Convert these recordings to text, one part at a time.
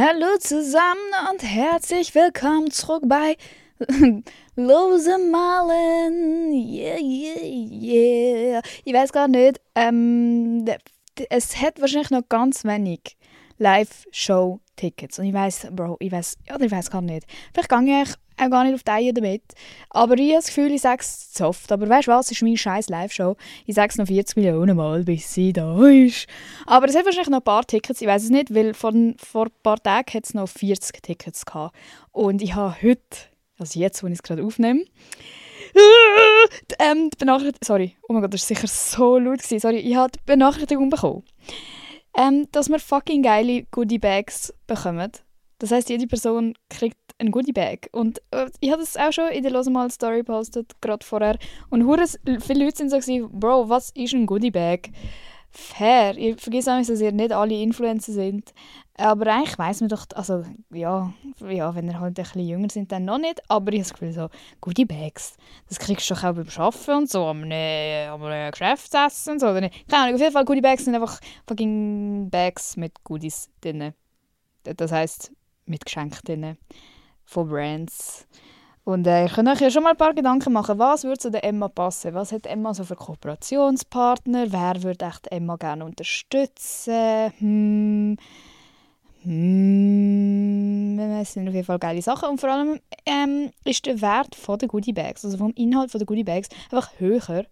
Hallo zusammen und herzlich willkommen zurück bei Lose Malen. Yeah, yeah, yeah. Ich weiß gar nicht, ähm, es hat wahrscheinlich noch ganz wenig Live-Show-Tickets. Und ich weiß, Bro, ich weiß, ja, ich weiß gar nicht. Vielleicht gehe ich auch gar nicht auf die damit. Aber ich habe das Gefühl, ich sage es zu oft. Aber weißt du was, es ist meine scheiß Live-Show. Ich sage es noch 40 Millionen Mal, bis sie da ist. Aber es hat wahrscheinlich noch ein paar Tickets, ich weiß es nicht, weil vor, vor ein paar Tagen hat es noch 40 Tickets gehabt. Und ich habe heute, also jetzt, wo ich es gerade aufnehme, ähm, die Benachrichtigung, sorry, oh mein Gott, das war sicher so laut, gewesen. sorry, ich habe die Benachrichtigung bekommen, ähm, dass wir fucking geile Goodie-Bags bekommen. Das heißt, jede Person kriegt ein Goodie-Bag. Und äh, ich habe das auch schon in der Losemal Story gepostet, gerade vorher. Und viele Leute sind so gewesen, Bro, was ist ein Goodie-Bag? Fair. Ich vergesse auch, dass ihr nicht alle Influencer sind. Aber eigentlich weiss man doch, also ja, ja, wenn ihr halt ein bisschen jünger sind, dann noch nicht. Aber ich habe das Gefühl, so Goodie Bags, das kriegst du doch auch beim Arbeiten und so, am einem Geschäftsessen und so. Oder nicht? Keine Ahnung, auf jeden Fall Goodie Bags sind einfach fucking Bags mit Goodies drin. Das heisst, mit Geschenken von Brands. Und äh, ihr könnt euch ja schon mal ein paar Gedanken machen, was würde zu der Emma passen? Was hat Emma so für Kooperationspartner? Wer würde echt Emma gerne unterstützen? Hm. Hm, es sind auf jeden Fall geile Sachen. Und vor allem ähm, ist der Wert von der Goodie Bags, also vom Inhalt der Goodie Bags, einfach höher,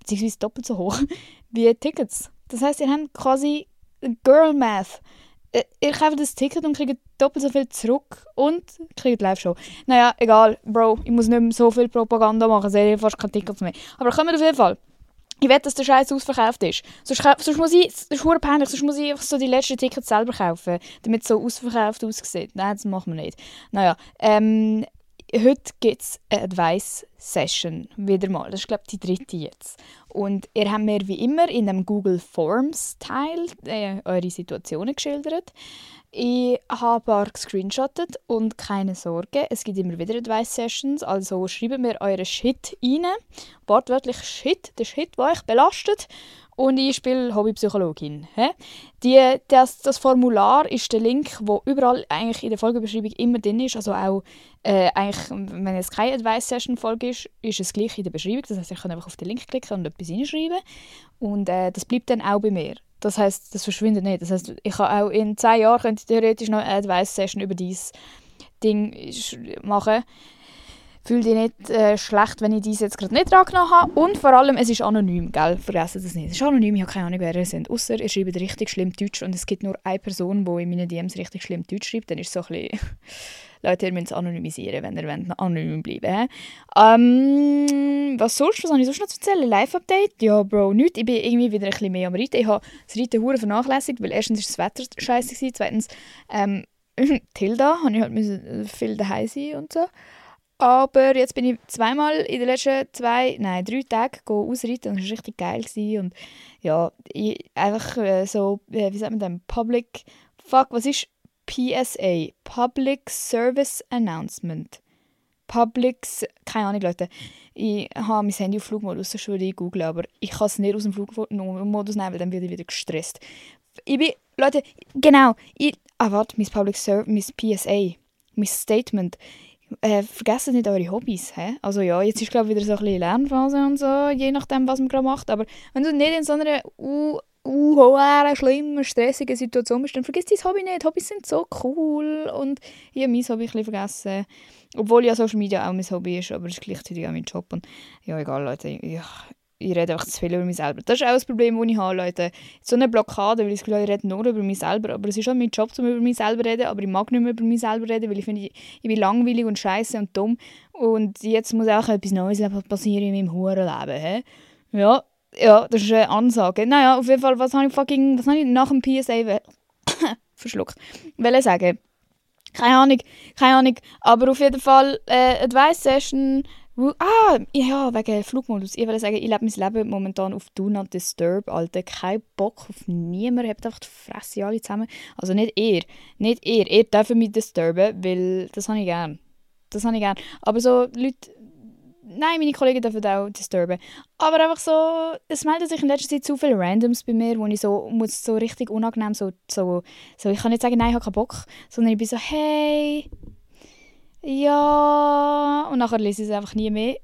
beziehungsweise doppelt so hoch, wie Tickets. Das heißt, ihr habt quasi Girl Math. Äh, ihr kauft das Ticket und kriegt doppelt so viel zurück und kriegt Live-Show. Naja, egal, Bro, ich muss nicht mehr so viel Propaganda machen, sehe ich fast kein Ticket mehr. Aber kommen auf jeden Fall. Ich will, dass der Scheiß ausverkauft ist. Sonst, sonst muss ich, das ist peinlich, sonst muss ich einfach so die letzten Tickets selber kaufen, damit es so ausverkauft aussieht. Nein, das machen wir nicht. Naja, ähm, heute gibt es eine Advice-Session, wieder mal. Das ist, glaube ich, die dritte jetzt. Und ihr habt mir wie immer in dem Google Forms-Teil äh, eure Situationen geschildert. Ich habe ein paar gescreenshottet und keine Sorge, es gibt immer wieder Advice-Sessions, also schreibt mir euren Shit rein. Wortwörtlich Shit, der Shit, der euch belastet und ich spiele Hobbypsychologin. Die, das, das Formular ist der Link, wo überall eigentlich in der Folgebeschreibung immer drin ist. Also auch äh, eigentlich, wenn es keine Advice-Session-Folge ist, ist es gleich in der Beschreibung. Das heißt, ich kann einfach auf den Link klicken und etwas hinschreiben. Und äh, das bleibt dann auch bei mir. Das heißt, das verschwindet nicht. Das heißt, ich kann auch in zehn Jahren könnte theoretisch noch eine Advice-Session über dieses Ding machen fühle dich nicht äh, schlecht, wenn ich dies jetzt gerade nicht dran habe. Und vor allem, es ist anonym, gell? Vergessen das nicht. Es ist anonym, ich habe keine Ahnung, wer ihr sind. Außer ihr schreibt richtig schlimm Deutsch und es gibt nur eine Person, die in meinen DMs richtig schlimm Deutsch schreibt. Dann ist es so ein bisschen... Leute, ihr müsst anonymisieren, wenn ihr wollt, anonym bleiben ähm, Was sonst? Was habe ich sonst noch zu erzählen? Live-Update? Ja, Bro, nichts. Ich bin irgendwie wieder ein bisschen mehr am Reiten. Ich habe das Reiten hure vernachlässigt, weil erstens war das Wetter scheiße, zweitens ähm, Tilda, habe ich halt viel daheim sein und so. Aber jetzt bin ich zweimal in den letzten zwei, nein, drei Tagen ausreiten und es war richtig geil. Gewesen. Und ja, ich, einfach äh, so, äh, wie sagt man denn, Public, fuck, was ist PSA? Public Service Announcement. Public, keine Ahnung, Leute. Ich habe mein Handy auf Flugmodus, das würde ich googeln, aber ich kann es nicht aus dem Flugmodus nehmen, weil dann werde ich wieder gestresst. Ich bin, Leute, genau, ich, ah warte, mein Public Service, mein PSA, mein Statement äh, vergesst nicht eure Hobbys. He? Also ja, jetzt ist glaube ich wieder so ein bisschen Lernphase und so, je nachdem, was man gerade macht. Aber wenn du nicht in so einer uh, uh, schlimmen, stressigen Situation bist, dann vergiss dein Hobby nicht. Hobbys sind so cool und ich habe mein Hobby ein bisschen vergessen. Obwohl ja Social Media auch mein Hobby ist, aber es ist gleichzeitig auch mein Job. Und ja, egal, Leute. Ich, ich rede einfach zu viel über mich selber. Das ist auch das Problem, das ich habe, Leute. So eine Blockade, weil ich das Gefühl ich rede nur über mich selber. Aber es ist auch mein Job, um über mich selber zu reden. Aber ich mag nicht mehr über mich selber reden, weil ich finde, ich, bin langweilig und scheiße und dumm. Und jetzt muss auch etwas Neues passieren in meinem Hurenleben. Ja, ja, das ist eine Ansage. Naja, auf jeden Fall, was habe ich fucking, was habe ich nach dem PSA verschluckt? Will sagen. Keine Ahnung, keine Ahnung. Aber auf jeden Fall, äh, Advice Session Ah, ja, wegen Flugmodus. Ich würde sagen, ich lebe mein Leben momentan auf Do Not Disturb, Alter. Kein Bock auf niemanden. Habt einfach die Fresse alle zusammen. Also nicht ihr. Nicht ihr. Ihr dürft mich disturben, weil das habe ich gern. Das habe ich gern. Aber so Leute, nein, meine Kollegen dürfen auch disturben. Aber einfach so, es melden sich in letzter Zeit zu viele Randoms bei mir, wo ich so, muss so richtig unangenehm so, so, so ich kann nicht sagen, nein, ich habe keinen Bock, sondern ich bin so, hey, ja, und nachher lese ich es einfach nie mehr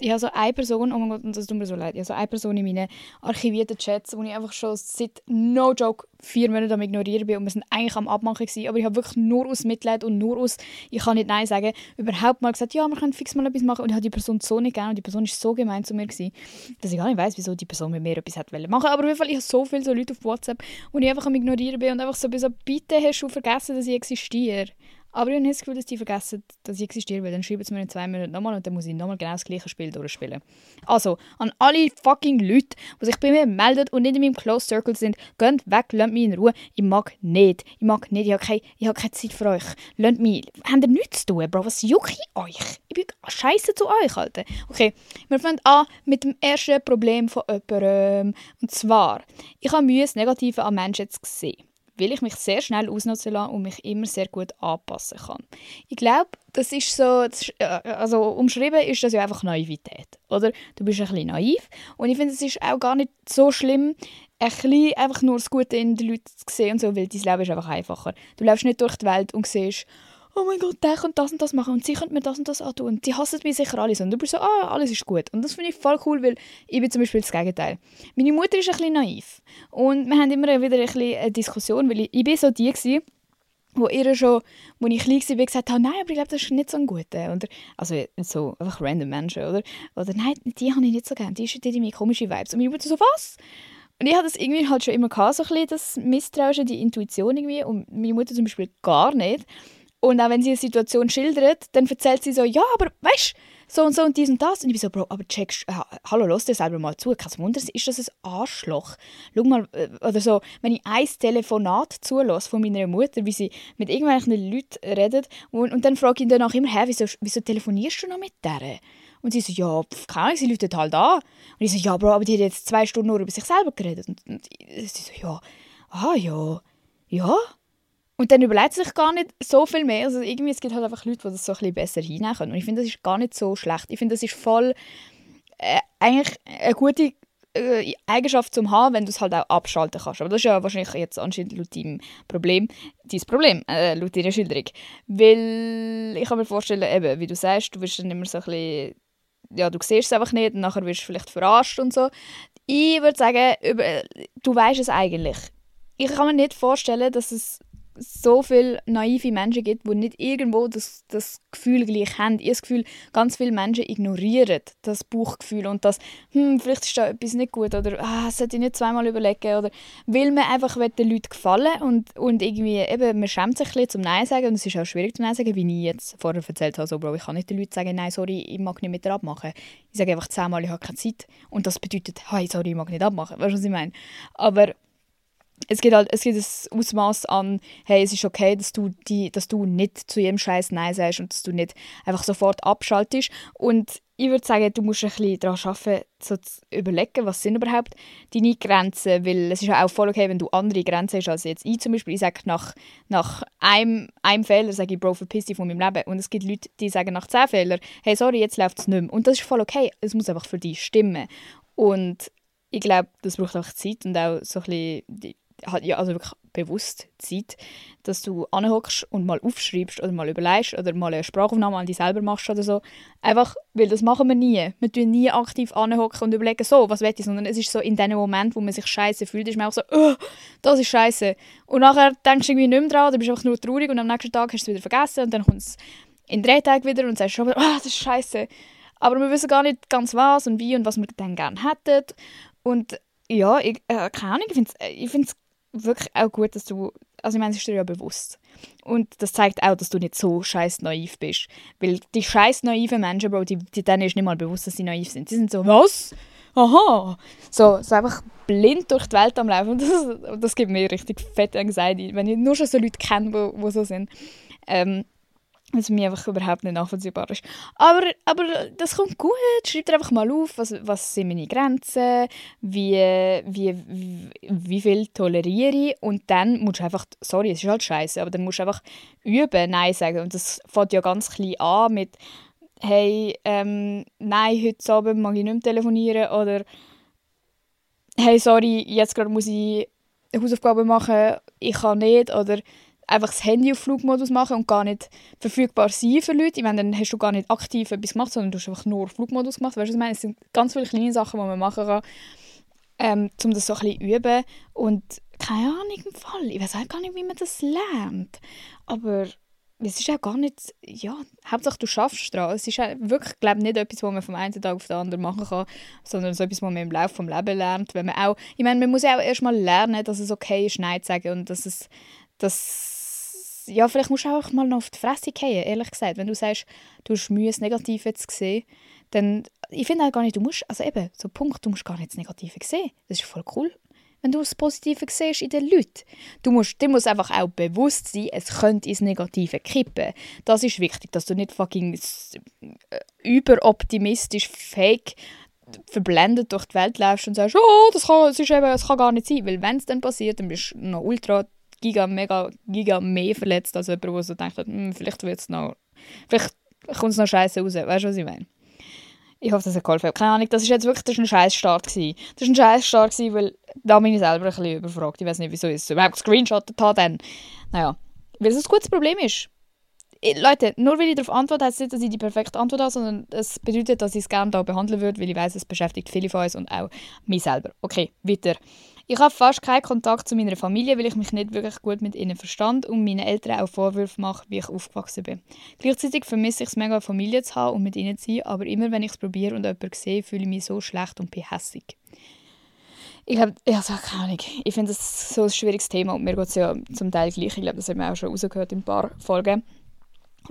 ich habe so eine Person, oh mein Gott, das tut mir so leid, ich habe so eine Person in meinen archivierten Chats, wo ich einfach schon seit, no joke, vier Monaten am ignorieren bin und wir sind eigentlich am Abmachen gewesen, aber ich habe wirklich nur aus Mitleid und nur aus, ich kann nicht Nein sagen, überhaupt mal gesagt, ja, wir können fix mal etwas machen und ich habe die Person so nicht gerne und die Person ist so gemein zu mir gewesen, dass ich gar nicht weiß, wieso die Person mit mir etwas hat machen aber auf jeden Fall, ich habe so viele so Leute auf WhatsApp, wo ich einfach am ignorieren bin und einfach so, so bitte hast du vergessen, dass ich existiere. Aber ich habe das Gefühl, dass die vergessen, dass ich existiere, weil dann schreiben sie mir in zwei Minuten nochmal und dann muss ich nochmal genau das gleiche Spiel durchspielen. Also, an alle fucking Leute, die sich bei mir melden und nicht in meinem Close Circle sind, geht weg, lasst mich in Ruhe. Ich mag nicht. Ich mag nicht. Ich habe keine, ich keine Zeit für euch. Lasst mich. Habt ihr nichts zu tun, Bro? Was jucke ich euch? Ich bin scheiße zu euch, Alter. Okay, wir fangen an mit dem ersten Problem von jemandem. Und zwar, ich habe Mühe, das Negative an Menschen zu sehen weil ich mich sehr schnell ausnutzen lasse und mich immer sehr gut anpassen kann. Ich glaube, das ist so, ist, äh, also umschrieben ist das ja einfach Naivität, oder? Du bist ein bisschen naiv und ich finde, es ist auch gar nicht so schlimm, ein bisschen einfach nur das Gute in den Leuten zu sehen und so, weil dein Leben ist einfach einfacher. Du läufst nicht durch die Welt und siehst, oh mein Gott, der könnte das und das machen und sie könnte mir das und das antun und sie hassen mich sicher alle und du bist so, ah, alles ist gut. Und das finde ich voll cool, weil ich bin zum Beispiel das Gegenteil. Meine Mutter ist ein bisschen naiv und wir haben immer wieder ein bisschen eine Diskussion, weil ich, ich bin so die gewesen, wo ihr schon, wo ich klein war, gesagt habe, nein, aber ich glaube, das ist nicht so ein guter. Oder, also so einfach random Menschen, oder? Oder nein, die habe ich nicht so gerne, die ist die meine komische Vibes. Und meine Mutter so, was? Und ich hatte das irgendwie halt schon immer gehabt, so ein bisschen das Misstrauen, die Intuition irgendwie. Und meine Mutter zum Beispiel gar nicht. Und auch wenn sie eine Situation schildert, dann erzählt sie so, ja, aber weißt so und so und dies und das. Und ich bin so, Bro, aber checkst, äh, hallo, lass dir selber mal zu. Kein Wunder, ist das ein Arschloch? Schau mal, äh, oder so, wenn ich ein Telefonat zulasse von meiner Mutter, wie sie mit irgendwelchen Leuten redet, und, und dann frage ich ihn danach immer, hä, wieso, wieso telefonierst du noch mit der? Und sie so, ja, pf, keine Ahnung, sie läutet halt an. Und ich so, ja, Bro, aber die hat jetzt zwei Stunden nur über sich selber geredet. Und, und sie so, ja, ah, ja, ja. Und dann überlegt sich gar nicht so viel mehr. Also irgendwie, es gibt halt einfach Leute, die das so ein bisschen besser hinnehmen können. Und ich finde, das ist gar nicht so schlecht. Ich finde, das ist voll äh, eigentlich eine gute äh, Eigenschaft zum haben, wenn du es halt auch abschalten kannst. Aber das ist ja wahrscheinlich jetzt anscheinend laut deinem Problem, dein Problem, äh, laut deiner Schilderung. Weil ich kann mir vorstellen, eben, wie du sagst, du wirst dann immer so ein bisschen, ja, du siehst es einfach nicht und nachher wirst du vielleicht verarscht und so. Ich würde sagen, über, du weißt es eigentlich. Ich kann mir nicht vorstellen, dass es so viele naive Menschen gibt, die nicht irgendwo das, das Gefühl gleich haben. Ich habe das Gefühl, ganz viele Menschen ignorieren das Buchgefühl und das, hm, vielleicht ist da etwas nicht gut oder ah, sollte ich nicht zweimal überlegen oder will man einfach den Leuten gefallen und, und irgendwie eben, man schämt sich ein bisschen zum Nein sagen und es ist auch schwierig zum Nein sagen, wie ich jetzt vorher erzählt habe, so, Bro, ich kann nicht den Leuten sagen, nein, sorry, ich mag nicht mit dir abmachen. Ich sage einfach zehnmal, ich habe keine Zeit und das bedeutet, hey, sorry, ich mag nicht abmachen. Weißt du, was ich meine? Aber es gibt halt es gibt ein Ausmaß an, hey, es ist okay, dass du, die, dass du nicht zu jedem Scheiß Nein sagst und dass du nicht einfach sofort abschaltest. Und ich würde sagen, du musst ein bisschen daran arbeiten, so zu überlegen, was sind überhaupt deine Grenzen, weil es ist auch voll okay, wenn du andere Grenzen hast als jetzt ich zum Beispiel. Ich sage nach, nach einem, einem Fehler, sage ich, Bro, verpiss dich von meinem Leben. Und es gibt Leute, die sagen nach zehn Fehlern, hey, sorry, jetzt läuft es nicht mehr. Und das ist voll okay, es muss einfach für dich stimmen. Und ich glaube, das braucht einfach Zeit und auch so ein bisschen halt, ja, also wirklich bewusst Zeit, dass du anhockst und mal aufschreibst oder mal überlegst oder mal eine Sprachaufnahme an dich selber machst oder so. Einfach, weil das machen wir nie. Wir tun nie aktiv anhocken und überlegen, so, was will ich, sondern es ist so in dem Moment, wo man sich scheiße fühlt, ist man auch so, oh, das ist scheiße. Und nachher denkst du irgendwie nicht mehr dran, du bist einfach nur traurig und am nächsten Tag hast du es wieder vergessen und dann kommt es in drei Tagen wieder und sagst schon wieder, oh, das ist scheiße. Aber wir wissen gar nicht ganz was und wie und was wir dann gerne hätten. Und ja, ich, äh, keine Ahnung, ich finde es wirklich auch gut, dass du, also ich meine, es ist dir ja bewusst. Und das zeigt auch, dass du nicht so scheiß naiv bist. Weil die scheiß naiven Menschen, Bro, die, die denen ist nicht mal bewusst, dass sie naiv sind. Die sind so, was? Aha! So, so einfach blind durch die Welt am Laufen. Das, das gibt mir richtig fette Anxiety, wenn ich nur schon so Leute kenne, die so sind. Ähm, was mir einfach überhaupt nicht nachvollziehbar ist. Aber, aber das kommt gut. Schreib dir einfach mal auf, was, was sind meine Grenzen, wie, wie, wie viel toleriere ich und dann musst du einfach, sorry, es ist halt scheiße, aber dann musst du einfach üben, Nein sagen. Und das fängt ja ganz klein an mit hey, ähm, nein, heute Abend mag ich nicht mehr telefonieren oder hey, sorry, jetzt gerade muss ich Hausaufgaben machen, ich kann nicht oder einfach das Handy auf Flugmodus machen und gar nicht verfügbar sein für Leute. Ich meine, dann hast du gar nicht aktiv etwas gemacht, sondern du hast einfach nur Flugmodus gemacht. Weißt du, was ich meine? Es sind ganz viele kleine Sachen, die man machen kann, ähm, um das so ein bisschen üben. Und keine Ahnung im Fall. Ich weiß auch gar nicht, wie man das lernt. Aber es ist auch gar nicht, ja, Hauptsache du schaffst es Es ist wirklich, glaube nicht etwas, was man vom einen Tag auf den anderen machen kann, sondern so etwas, was man im Laufe des Lebens lernt. Wenn man auch, ich meine, man muss ja auch erstmal lernen, dass es okay ist, Nein zu sagen und dass es, dass ja, vielleicht musst du auch mal noch auf die Fresse gehen, ehrlich gesagt. Wenn du sagst, du hast Mühe, das Negative zu sehen, dann, ich finde auch gar nicht, du musst, also eben, so Punkt, du musst gar nicht das Negative sehen. Das ist voll cool, wenn du das Positive siehst in den Leuten. Du musst, dir muss einfach auch bewusst sein, es könnte ins Negative kippen. Das ist wichtig, dass du nicht fucking äh, überoptimistisch, fake verblendet durch die Welt läufst und sagst, oh, das kann, das ist eben, das kann gar nicht sein. Weil wenn es dann passiert, dann bist du noch ultra giga, mega, giga mehr verletzt als jemand, der so denkt, hm, vielleicht wird es noch, vielleicht kommt es noch scheiße raus. Weißt du, was ich meine? Ich hoffe, das hat geholfen. Keine Ahnung, das ist jetzt wirklich das ist ein scheiß Start gewesen. Das war ein scheiß Start gewesen, weil da bin ich selber ein bisschen überfragt. Ich weiß nicht, wieso ich es überhaupt gescreenshottet habe dann. Naja, weil es ein gutes Problem ist. Leute, nur weil ich darauf antworte, heißt nicht, dass ich die perfekte Antwort habe, sondern es bedeutet, dass ich es gerne da behandeln würde, weil ich weiß, es beschäftigt viele von uns und auch mich selber. Okay, weiter. Ich habe fast keinen Kontakt zu meiner Familie, weil ich mich nicht wirklich gut mit ihnen verstand und meinen Eltern auch Vorwürfe mache, wie ich aufgewachsen bin. Gleichzeitig vermisse ich es mega, Familie zu haben und mit ihnen zu sein, aber immer wenn ich es probiere und jemanden sehe, fühle ich mich so schlecht und bin hässig. Ich glaube, also, keine Ahnung, ich finde das so ein schwieriges Thema und mir geht es ja zum Teil gleich. Ich glaube, das haben wir auch schon rausgehört in ein paar Folgen.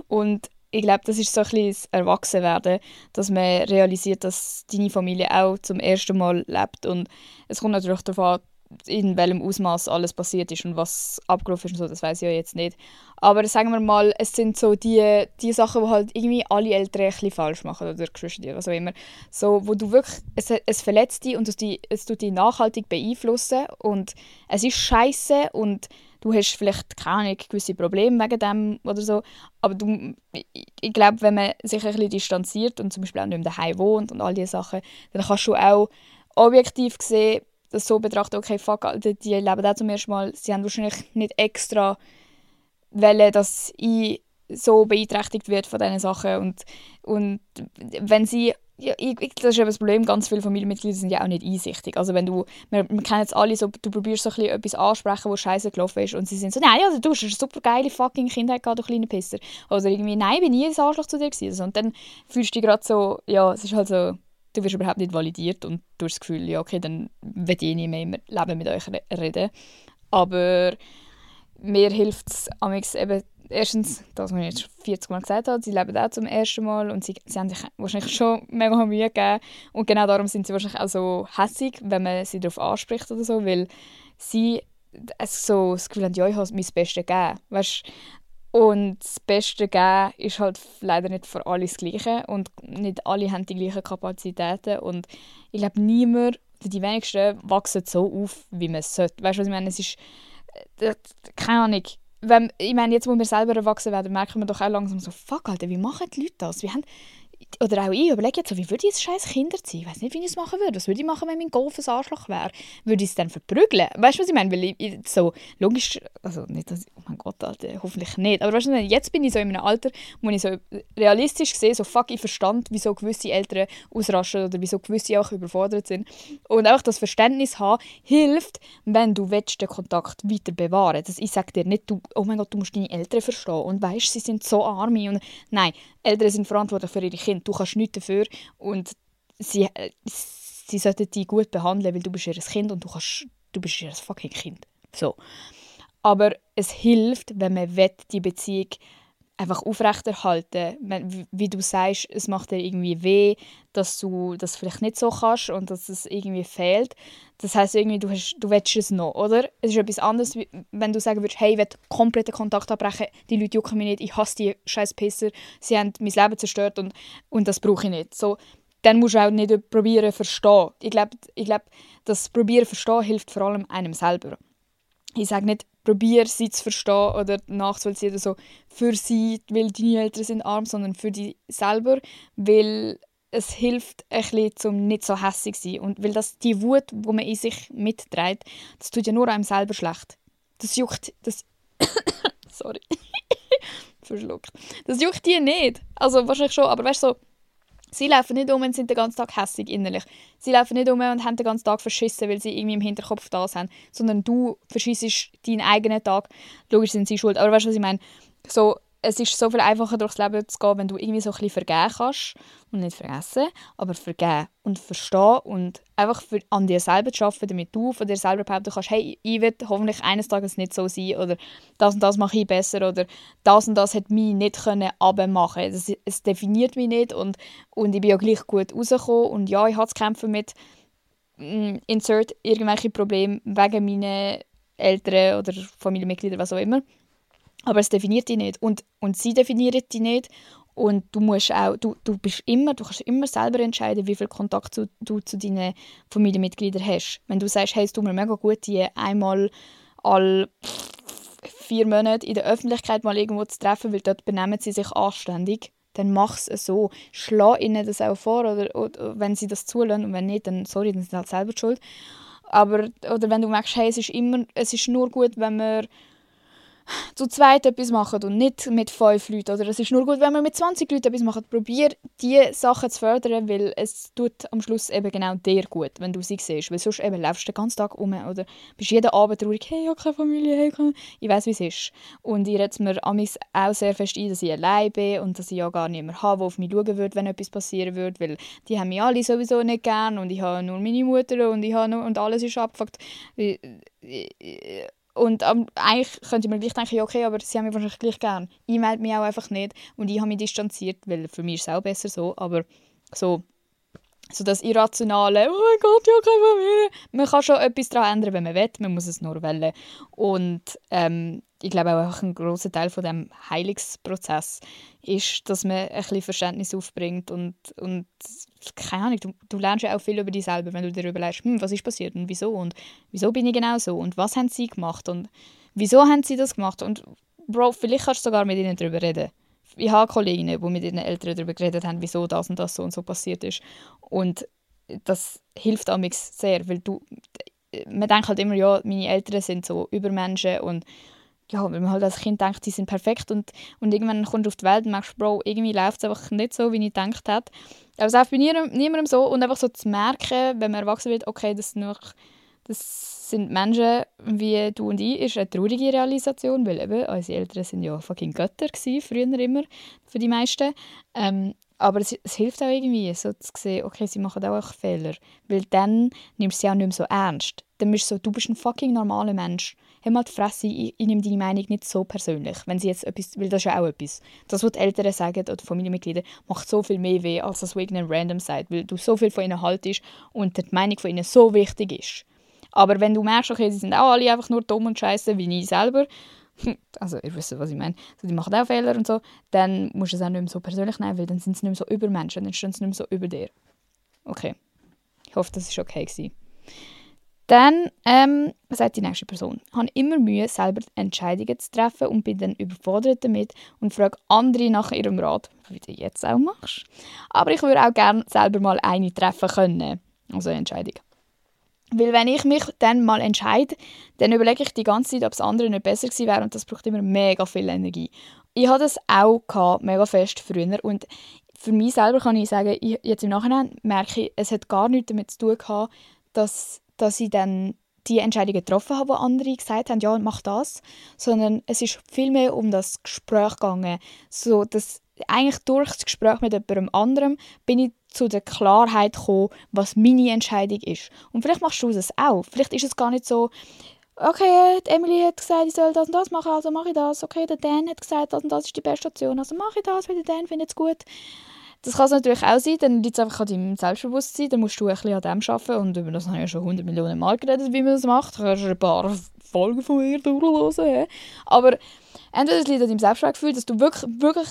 Und ich glaube, das ist so ein bisschen das Erwachsenwerden, dass man realisiert, dass deine Familie auch zum ersten Mal lebt und es kommt natürlich darauf an, in welchem Ausmaß alles passiert ist und was abgelaufen ist und so, das weiß ich ja jetzt nicht. Aber sagen wir mal, es sind so die, die Sachen, die halt irgendwie alle Eltern ein falsch machen oder Geschwister, was auch immer. So, wo du wirklich, es, es verletzt dich und es, es tut dich nachhaltig beeinflussen und es ist scheiße und du hast vielleicht keine gewisse Probleme wegen dem oder so, aber du, ich, ich glaube, wenn man sich ein bisschen distanziert und zum Beispiel auch nicht mehr daheim wohnt und all diese Sachen, dann kannst du auch objektiv gesehen das so betrachten, okay, fuck, die, die leben auch zum ersten Mal, sie haben wahrscheinlich nicht extra wollen, dass ich so beeinträchtigt wird von diesen Sachen und, und wenn sie ja, ich, das ist eben das Problem, ganz viele Familienmitglieder sind ja auch nicht einsichtig. Also wenn du, wir, wir kennen jetzt alle so, du probierst so ein bisschen etwas ansprechen, wo scheiße gelaufen ist und sie sind so, nein, also du hast eine super geile fucking Kindheit gehabt, du kleine Pisser. Oder irgendwie, nein, ich bin nie ein Arschloch zu dir gewesen. Und dann fühlst du dich gerade so, ja, es ist halt so, du wirst überhaupt nicht validiert und du hast das Gefühl, ja, okay, dann will ich nicht mehr im Leben mit euch reden. Aber mir hilft es eben, erstens, das, was ich jetzt 40 Mal gesagt habe, sie leben auch zum ersten Mal und sie, sie haben sich wahrscheinlich schon mega Mühe gegeben und genau darum sind sie wahrscheinlich auch so hässig, wenn man sie darauf anspricht oder so, weil sie so das Gefühl haben, ja, ich habe mein Bestes gegeben. Weißt, und das Beste geben ist halt leider nicht für alle das Gleiche und nicht alle haben die gleichen Kapazitäten und ich glaube niemand, die wenigsten wachsen so auf, wie man es sollte. Weißt du, was ich meine? Es ist, äh, keine Ahnung, wenn, ich meine, jetzt, wo wir selber erwachsen werden, merken wir doch auch langsam so, fuck, Alter, wie machen die Leute das? Wie haben, oder auch ich überlege jetzt so, wie würde ich jetzt scheiß Kinder ziehen? Ich weiß nicht, wie ich es machen würde. Was würde ich machen, wenn mein Golf ein Arschloch wäre? Würde ich es dann verprügeln? Weißt du, was ich meine? Weil ich, ich, so logisch, also nicht, dass, oh mein Gott, Alter, hoffentlich nicht. Aber weißt du, jetzt bin ich so in einem Alter, wo ich so realistisch sehe, so fuck, ich verstand, wieso gewisse Eltern ausraschen oder wieso gewisse auch überfordert sind. Und einfach das Verständnis haben, hilft, wenn du willst, den Kontakt weiter bewahren willst. Ich sage dir nicht, du, oh mein Gott, du musst deine Eltern verstehen und weißt, sie sind so arme. Und, nein, Eltern sind verantwortlich für ihre Kinder. Du kannst nichts dafür und sie, äh, sie sollten dich gut behandeln, weil du bist ihr Kind und du, kannst, du bist ihr fucking Kind. So. Aber es hilft, wenn man will, die Beziehung einfach aufrechterhalten. Wenn, wie du sagst, es macht dir irgendwie weh, dass du das vielleicht nicht so kannst und dass es irgendwie fehlt. Das heißt irgendwie, du, hast, du willst es noch, oder? Es ist etwas anderes, wenn du sagen würdest, hey, ich will kompletten Kontakt abbrechen, die Leute jucken mich nicht, ich hasse die scheiß Pisser, sie haben mein Leben zerstört und, und das brauche ich nicht. So, dann musst du auch nicht probieren verstehen. Ich glaube, ich glaub, das Probieren verstehen hilft vor allem einem selber. Ich sage nicht, probier sie zu verstehen oder nachzuvollziehen, so für sie, weil deine Eltern sind arm, sondern für dich selber, weil es hilft ein bisschen, um nicht so hässlich zu sein. Und weil das, die Wut, die man in sich mitträgt, das tut ja nur einem selber schlecht. Das juckt, das... Sorry. Verschluckt. Das juckt dir nicht. Also wahrscheinlich schon, aber weißt du, so, Sie laufen nicht um und sind den ganzen Tag hässig innerlich. Sie laufen nicht um und haben den ganzen Tag verschissen, weil sie irgendwie im Hinterkopf das haben. Sondern du verschissest deinen eigenen Tag. Logisch sind sie schuld. Aber weißt du, was ich meine? So, es ist so viel einfacher durchs Leben zu gehen, wenn du irgendwie so ein bisschen vergeben kannst und nicht vergessen, aber vergeben und verstehen und einfach für, an dir selber zu arbeiten, damit du von dir selber behaupten kannst, hey, ich werde hoffentlich eines Tages nicht so sein oder das und das mache ich besser oder das und das hat mich nicht können abmachen. Das, es definiert mich nicht und, und ich bin ja gleich gut rausgekommen und ja, ich hatte zu kämpfen mit mm, insert irgendwelche Probleme wegen meinen Eltern oder Familienmitgliedern, was auch immer aber es definiert dich nicht. Und, und sie definieren dich nicht. Und du musst auch, du, du bist immer, du kannst immer selber entscheiden, wie viel Kontakt du, du zu deinen Familienmitgliedern hast. Wenn du sagst, hey, es tut mir mega gut, die einmal alle vier Monate in der Öffentlichkeit mal irgendwo zu treffen, weil dort benehmen sie sich anständig, dann mach es so. Schlag ihnen das auch vor, oder, oder wenn sie das zulassen und wenn nicht, dann sorry, dann sind sie halt selber schuld. Aber, oder wenn du merkst, hey, es ist, immer, es ist nur gut, wenn man zu zweit etwas machen und nicht mit fünf Leuten. Oder es ist nur gut, wenn wir mit 20 Leuten etwas machen. Probier, diese Sachen zu fördern, weil es tut am Schluss eben genau dir gut, wenn du sie siehst. Weil sonst eben läufst du den ganzen Tag um oder bist jeden Abend traurig, hey, ich habe keine Familie, hey, ich weiß wie es ist. Und ich rede mir auch sehr fest ein, dass ich allein bin und dass ich ja gar niemanden habe, der auf mich schauen würde, wenn etwas passieren würde, weil die haben mich alle sowieso nicht gern und ich habe nur meine Mutter und, ich habe nur, und alles ist abgefuckt. Und ähm, eigentlich könnte man gleich denken, ja, okay, aber sie haben mich wahrscheinlich gleich gern. Ich melde mich auch einfach nicht und ich habe mich distanziert, weil für mich ist es auch besser so, aber so, so das Irrationale, oh mein Gott, ja, keine Familie. Man kann schon etwas daran ändern, wenn man will, man muss es nur wählen. Und ähm, ich glaube auch ein großer Teil von dem Heilungsprozess ist, dass man ein bisschen Verständnis aufbringt und, und keine Ahnung, du, du lernst ja auch viel über dich selber, wenn du dir überlegst, hm, was ist passiert und wieso und wieso bin ich genau so und was haben sie gemacht und wieso haben sie das gemacht und Bro, vielleicht kannst du sogar mit ihnen darüber reden. Ich habe Kolleginnen, die mit ihren Eltern darüber geredet haben, wieso das und das so und so passiert ist und das hilft amix sehr, weil du man denkt halt immer, ja, meine Eltern sind so Übermenschen und ja, wenn man halt als Kind denkt, die sind perfekt und, und irgendwann kommst du auf die Welt und merkst, Bro, irgendwie läuft es einfach nicht so, wie ich gedacht habe. Aber es ist bei niemandem so und einfach so zu merken, wenn man erwachsen wird, okay, das sind, nur, das sind Menschen wie du und ich, ist eine traurige Realisation, weil eben unsere Eltern sind ja fucking Götter gewesen, früher immer, für die meisten. Ähm, aber es, es, hilft auch irgendwie, so zu sehen, okay, sie machen auch Fehler. Weil dann nimmst du sie auch nicht mehr so ernst. Dann bist du so, du bist ein fucking normaler Mensch hör mal die Fresse, ich, ich nehme deine Meinung nicht so persönlich, wenn sie jetzt etwas, weil das ist ja auch etwas. Das, was die Eltern sagen oder Familienmitglieder, macht so viel mehr weh, als das, was irgendein random sagt, weil du so viel von ihnen haltest und die Meinung von ihnen so wichtig ist. Aber wenn du merkst, okay, sie sind auch alle einfach nur dumm und scheiße, wie ich selber, also ihr wisst, was ich meine, also die machen auch Fehler und so, dann musst du es auch nicht mehr so persönlich nehmen, weil dann sind sie nicht mehr so über Menschen, dann stehen sie nicht mehr so über dir. Okay. Ich hoffe, das war okay gewesen. Dann ähm, sagt die nächste Person, ich habe immer Mühe, selber Entscheidungen zu treffen und bin dann überfordert damit und frage andere nach ihrem Rat, wie du jetzt auch machst. Aber ich würde auch gerne selber mal eine treffen können, also eine Entscheidung. Weil wenn ich mich dann mal entscheide, dann überlege ich die ganze Zeit, ob das andere nicht besser gewesen wäre und das braucht immer mega viel Energie. Ich hatte das auch gehabt, mega fest früher und für mich selber kann ich sagen, ich, jetzt im Nachhinein merke ich, es hat gar nichts damit zu tun gehabt, dass dass ich dann die Entscheidungen getroffen habe, wo andere gesagt haben, ja, mach das, sondern es ist vielmehr um das Gespräch gegangen. So, dass eigentlich durch das Gespräch mit jemandem anderem bin ich zu der Klarheit gekommen, was meine Entscheidung ist. Und vielleicht machst du das auch. Vielleicht ist es gar nicht so, okay, Emily hat gesagt, ich soll das und das machen, also mache ich das. Okay, der Dan hat gesagt, das und das ist die beste Option, also mache ich das, weil der Dan findet es gut. Das kann es natürlich auch sein, dann liegt es einfach an deinem Selbstbewusstsein, dann musst du ein bisschen an dem arbeiten und über das habe ich ja schon 100 Millionen Mal geredet, wie man das macht. Du kannst ein paar Folgen von mir durchhören. Aber entweder es liegt an deinem Selbstwertgefühl, dass du wirklich, wirklich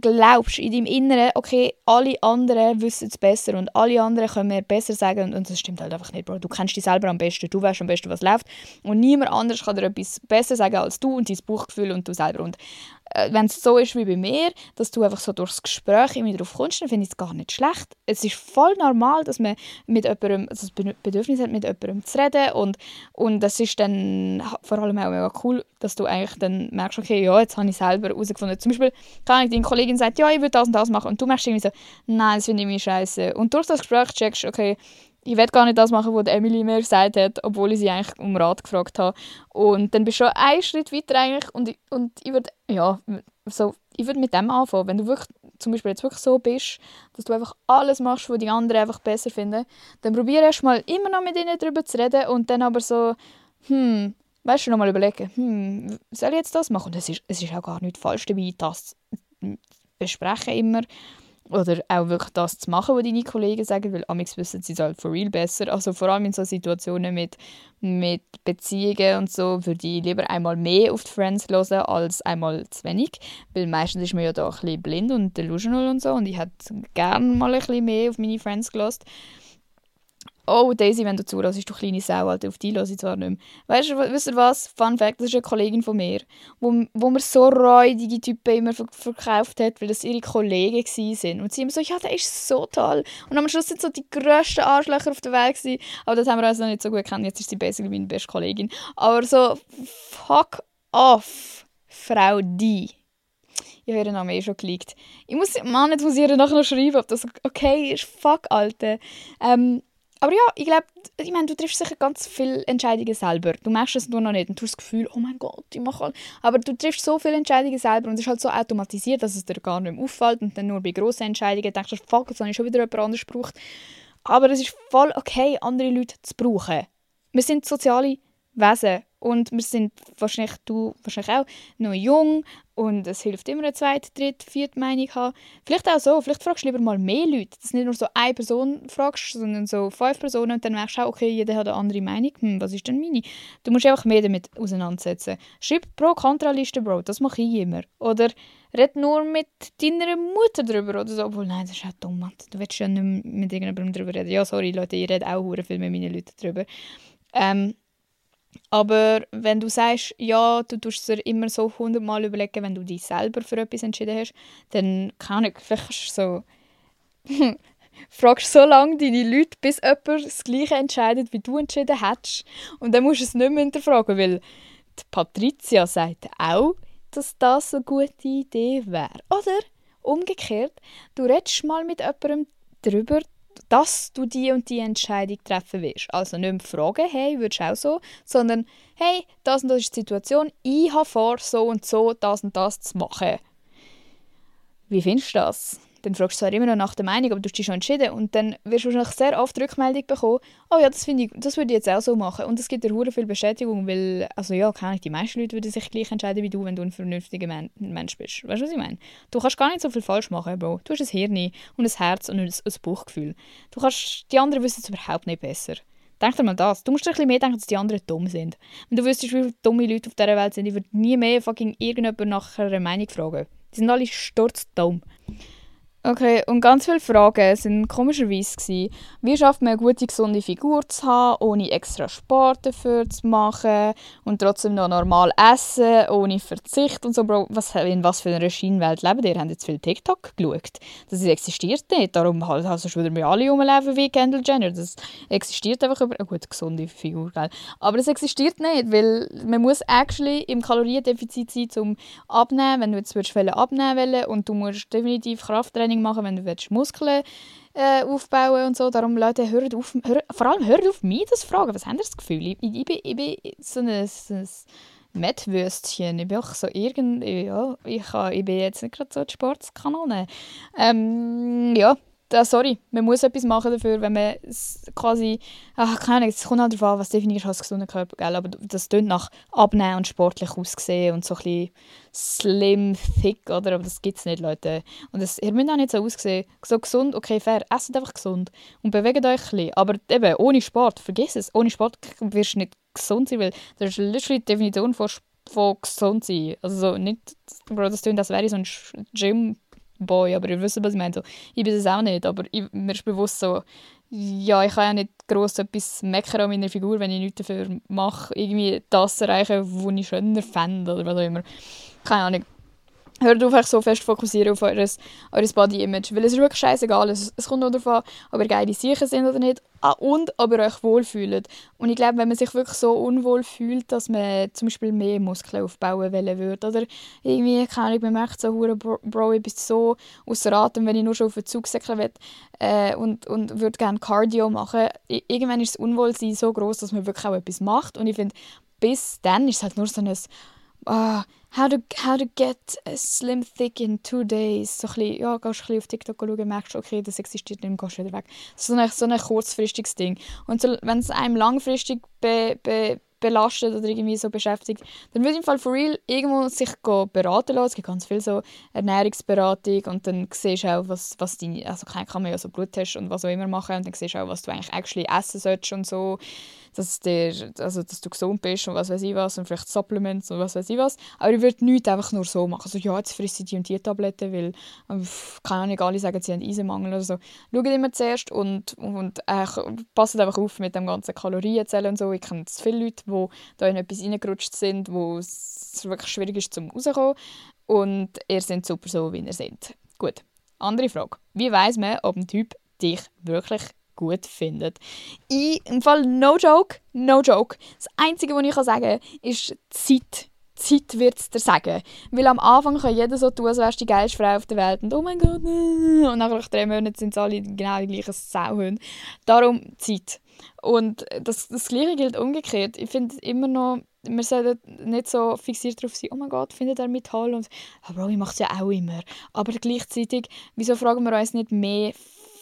glaubst in deinem Inneren, okay, alle anderen wissen es besser und alle anderen können mir besser sagen und, und, das stimmt halt einfach nicht, Bro. Du kennst dich selber am besten, du weißt am besten, was läuft und niemand anders kann dir etwas besser sagen als du und dein Buchgefühl und du selber und wenn es so ist wie bei mir, dass du einfach so durchs Gespräch immer drauf kommst, dann finde ich es gar nicht schlecht. Es ist voll normal, dass man mit jemandem, also das Bedürfnis hat, mit jemandem zu reden und, und das ist dann vor allem auch mega cool, dass du eigentlich dann merkst, okay, ja, jetzt habe ich selber herausgefunden. Zum Beispiel, kann ich deine Kollegin sagt, ja, ich würde das und das machen und du merkst irgendwie so, nein, das finde ich mir scheiße. Und durch das Gespräch checkst, okay, ich will gar nicht das machen, was Emily mir gesagt hat, obwohl ich sie eigentlich um Rat gefragt habe. Und dann bist du schon einen Schritt weiter eigentlich und, und ich würde, ja, so, ich würde mit dem anfangen. Wenn du wirklich, zum Beispiel jetzt wirklich so bist, dass du einfach alles machst, was die anderen einfach besser finden, dann probiere erst mal immer noch mit ihnen darüber zu reden und dann aber so, hm, weißt du, noch mal überlegen, hm, soll ich jetzt das machen? Und es ist, es ist auch gar nicht falsch dabei, das besprechen immer oder auch wirklich das zu machen, was deine Kollegen sagen, weil amigs wissen sie es halt for real besser. Also vor allem in so Situationen mit, mit Beziehungen und so würde ich lieber einmal mehr auf die Friends hören als einmal zu wenig, weil meistens ist man ja da ein bisschen blind und delusional und so und ich hätte gerne mal ein bisschen mehr auf meine Friends gelassen. Oh, Daisy, wenn du zuhörst, du kleine Sau, Alter, auf die höre ich zwar nicht mehr. Weißt du, wisst ihr was? Fun Fact, das ist eine Kollegin von mir, wo, wo mir so räudige Typen immer verkauft hat, weil das ihre Kollegen waren. Und sie immer so, ja, der ist so toll. Und am Schluss sind so die grössten Arschlöcher auf der Welt gewesen. Aber das haben wir uns noch nicht so gut kennen. Jetzt ist sie basically meine beste Kollegin. Aber so, fuck off, Frau die. Ich habe ihren Namen eh schon geleakt. Ich muss, Mann, jetzt muss ich ihr nachher noch schreiben, ob das okay ist. Fuck, Alter. Ähm, aber ja, ich glaube, ich meine, du triffst sicher ganz viele Entscheidungen selber. Du merkst es nur noch nicht und du hast das Gefühl, oh mein Gott, ich mache. Aber du triffst so viele Entscheidungen selber und es ist halt so automatisiert, dass es dir gar nicht mehr auffällt und dann nur bei grossen Entscheidungen denkst du, fuck, jetzt habe ich schon wieder jemand anderes gebraucht. Aber es ist voll okay, andere Leute zu brauchen. Wir sind soziale Wesen und wir sind wahrscheinlich, du wahrscheinlich auch, noch jung und es hilft immer eine zweite, dritte, vierte Meinung haben. Vielleicht auch so, vielleicht fragst du lieber mal mehr Leute, dass du nicht nur so eine Person fragst, sondern so fünf Personen und dann merkst du auch, okay, jeder hat eine andere Meinung, hm, was ist denn meine? Du musst einfach mehr damit auseinandersetzen. Schreib Pro-Kontra-Liste, Bro, das mache ich immer. Oder red nur mit deiner Mutter darüber oder so, obwohl, nein, das ist auch dumm, du willst ja nicht mit irgendjemandem darüber reden. Ja, sorry, Leute, ich rede auch viel mit meinen Leuten darüber. Ähm, aber wenn du sagst, ja, du tust es dir immer so hundertmal überlegen, wenn du dich selber für etwas entschieden hast, dann kann ich, vielleicht so, fragst so lange deine Leute, bis jemand das Gleiche entscheidet, wie du entschieden hättest. Und dann musst du es nicht mehr hinterfragen, weil die Patricia sagt auch, dass das eine gute Idee wäre. Oder umgekehrt, du redest mal mit jemandem darüber, dass du die und die Entscheidung treffen willst. Also nicht mehr fragen, hey, würdest du auch so, sondern hey, das und das ist die Situation, ich habe vor, so und so das und das zu machen. Wie findest du das? Dann fragst du zwar immer noch nach der Meinung, aber du hast dich schon entschieden und dann wirst du wahrscheinlich sehr oft Rückmeldung bekommen, oh ja, das ich, das würde ich jetzt auch so machen und es gibt dir hure viel Bestätigung, weil, also ja, ich, die meisten Leute würden sich gleich entscheiden wie du, wenn du ein vernünftiger Mensch bist. Weißt du, was ich meine? Du kannst gar nicht so viel falsch machen, Bro. Du hast ein Hirn und ein Herz und ein, ein Bauchgefühl. Du kannst, die anderen wissen es überhaupt nicht besser. Denk dir mal das. Du musst dir ein bisschen mehr denken, dass die anderen dumm sind. Wenn du wüsstest, wie viele dumme Leute auf dieser Welt sind, ich würde nie mehr fucking irgendjemand nach einer Meinung fragen. Die sind alle sturzdumm. Okay, und ganz viele Fragen waren komischerweise. Gewesen. Wie schafft man eine gute, gesunde Figur zu haben, ohne extra Sport dafür zu machen und trotzdem noch normal essen, ohne Verzicht und so, Bro. Was, in was für einer Scheinwelt leben ihr? Habt jetzt viel TikTok geschaut? Das existiert nicht. Darum halt, also würden wir alle rumleben wie Kendall Jenner. Das existiert einfach über eine gute, gesunde Figur, gell? Aber es existiert nicht, weil man muss actually im Kaloriendefizit sein, um abnehmen, wenn du jetzt abnehmen willst und du musst definitiv Krafttraining Training machen, wenn du willst, Muskeln äh, aufbauen und so. Darum, Leute, hört auf, hört, vor allem hört auf mich das fragen. Was habt ihr das Gefühl? Ich, ich, ich, bin, ich bin so ein, so ein Mettwürstchen. Ich bin auch so irgendwie, ja, ich, ich bin jetzt nicht gerade so die Sportskanone. Ähm, ja, äh, sorry, man muss etwas machen dafür, wenn man quasi, ach, keine Ahnung, es kommt halt darauf an, was definierst als gesunder Körper, gell? aber das klingt nach abnehmen und sportlich aussehen und so ein bisschen slim, thick, oder? aber das gibt es nicht, Leute. Und das, ihr müsst auch nicht so aussehen, so gesund, okay, fair, esst einfach gesund und bewegt euch ein bisschen, aber eben, ohne Sport, vergiss es, ohne Sport wirst du nicht gesund sein, weil das ist literally die Definition von, von gesund sein, also so nicht, Bro, das klingt, als wäre ich so ein Gym Boy, aber ihr wisst, was ich meine. So, ich bin das auch nicht, aber ich, mir ist bewusst so, ja, ich kann ja nicht gross etwas meckern an meiner Figur, wenn ich nichts dafür mache, irgendwie das erreichen, was ich schöner fände oder was auch immer. Keine Ahnung hört auf, euch so fest fokussieren auf eures, eures Body-Image. Weil es ist wirklich scheißegal. Es, es kommt nur darauf an, ob ihr geile Sicher sind oder nicht. Ah, und ob ihr euch wohlfühlt. Und ich glaube, wenn man sich wirklich so unwohl fühlt, dass man zum Beispiel mehr Muskeln aufbauen wollen würde. Oder irgendwie, keine Ahnung, man merkt so, Bro, Bro, ich bin so außer Atem, wenn ich nur schon auf den Zug säckeln will äh, und, und würde gerne Cardio machen. Irgendwann ist das Unwohlsein so groß, dass man wirklich auch etwas macht. Und ich finde, bis dann ist es halt nur so ein uh, how, to, how to get slim thick in two days. So ein bisschen, ja, gehst ein bisschen auf TikTok schauen, merkst, okay, das existiert nicht gehst wieder weg. So ein, so ein kurzfristiges Ding. Und so, wenn es einem langfristig be, be, belastet oder irgendwie so beschäftigt, dann würde ich im Fall for real irgendwo sich beraten lassen. Es gibt ganz viel so Ernährungsberatung und dann siehst du auch, was, was deine, also kann man ja so Bluttest und was auch immer machen und dann siehst du auch, was du eigentlich actually essen solltest und so dass, dir, also, dass du gesund bist und was weiß ich was und vielleicht Supplements und was weiß ich was. Aber ich würde nichts einfach nur so machen. Also ja, jetzt frisst ich die und die Tabletten, weil, äh, keine Ahnung, alle sagen, sie haben Eisenmangel oder so. Schaut immer zuerst und, und äh, passt einfach auf mit dem ganzen Kalorienzählen und so. Ich kenne viele Leute, die da in etwas reingerutscht sind, wo es wirklich schwierig ist, zum rauszukommen. Und ihr seid super so, wie ihr seid. Gut. Andere Frage. Wie weiß man, ob ein Typ dich wirklich gut findet. Ich, im Fall no joke, no joke. Das Einzige, was ich sagen kann, ist Zeit. Zeit wird es dir sagen. Weil am Anfang kann jeder so tun, als wärst du die geilste Frau auf der Welt und oh mein Gott, und nach drei Monaten sind alle genau die gleichen Sauhunde. Darum Zeit. Und das, das Gleiche gilt umgekehrt. Ich finde immer noch, wir sollten nicht so fixiert darauf sein, oh mein Gott, findet er mich toll? Und, oh Bro, ich mache es ja auch immer. Aber gleichzeitig, wieso fragen wir uns nicht mehr,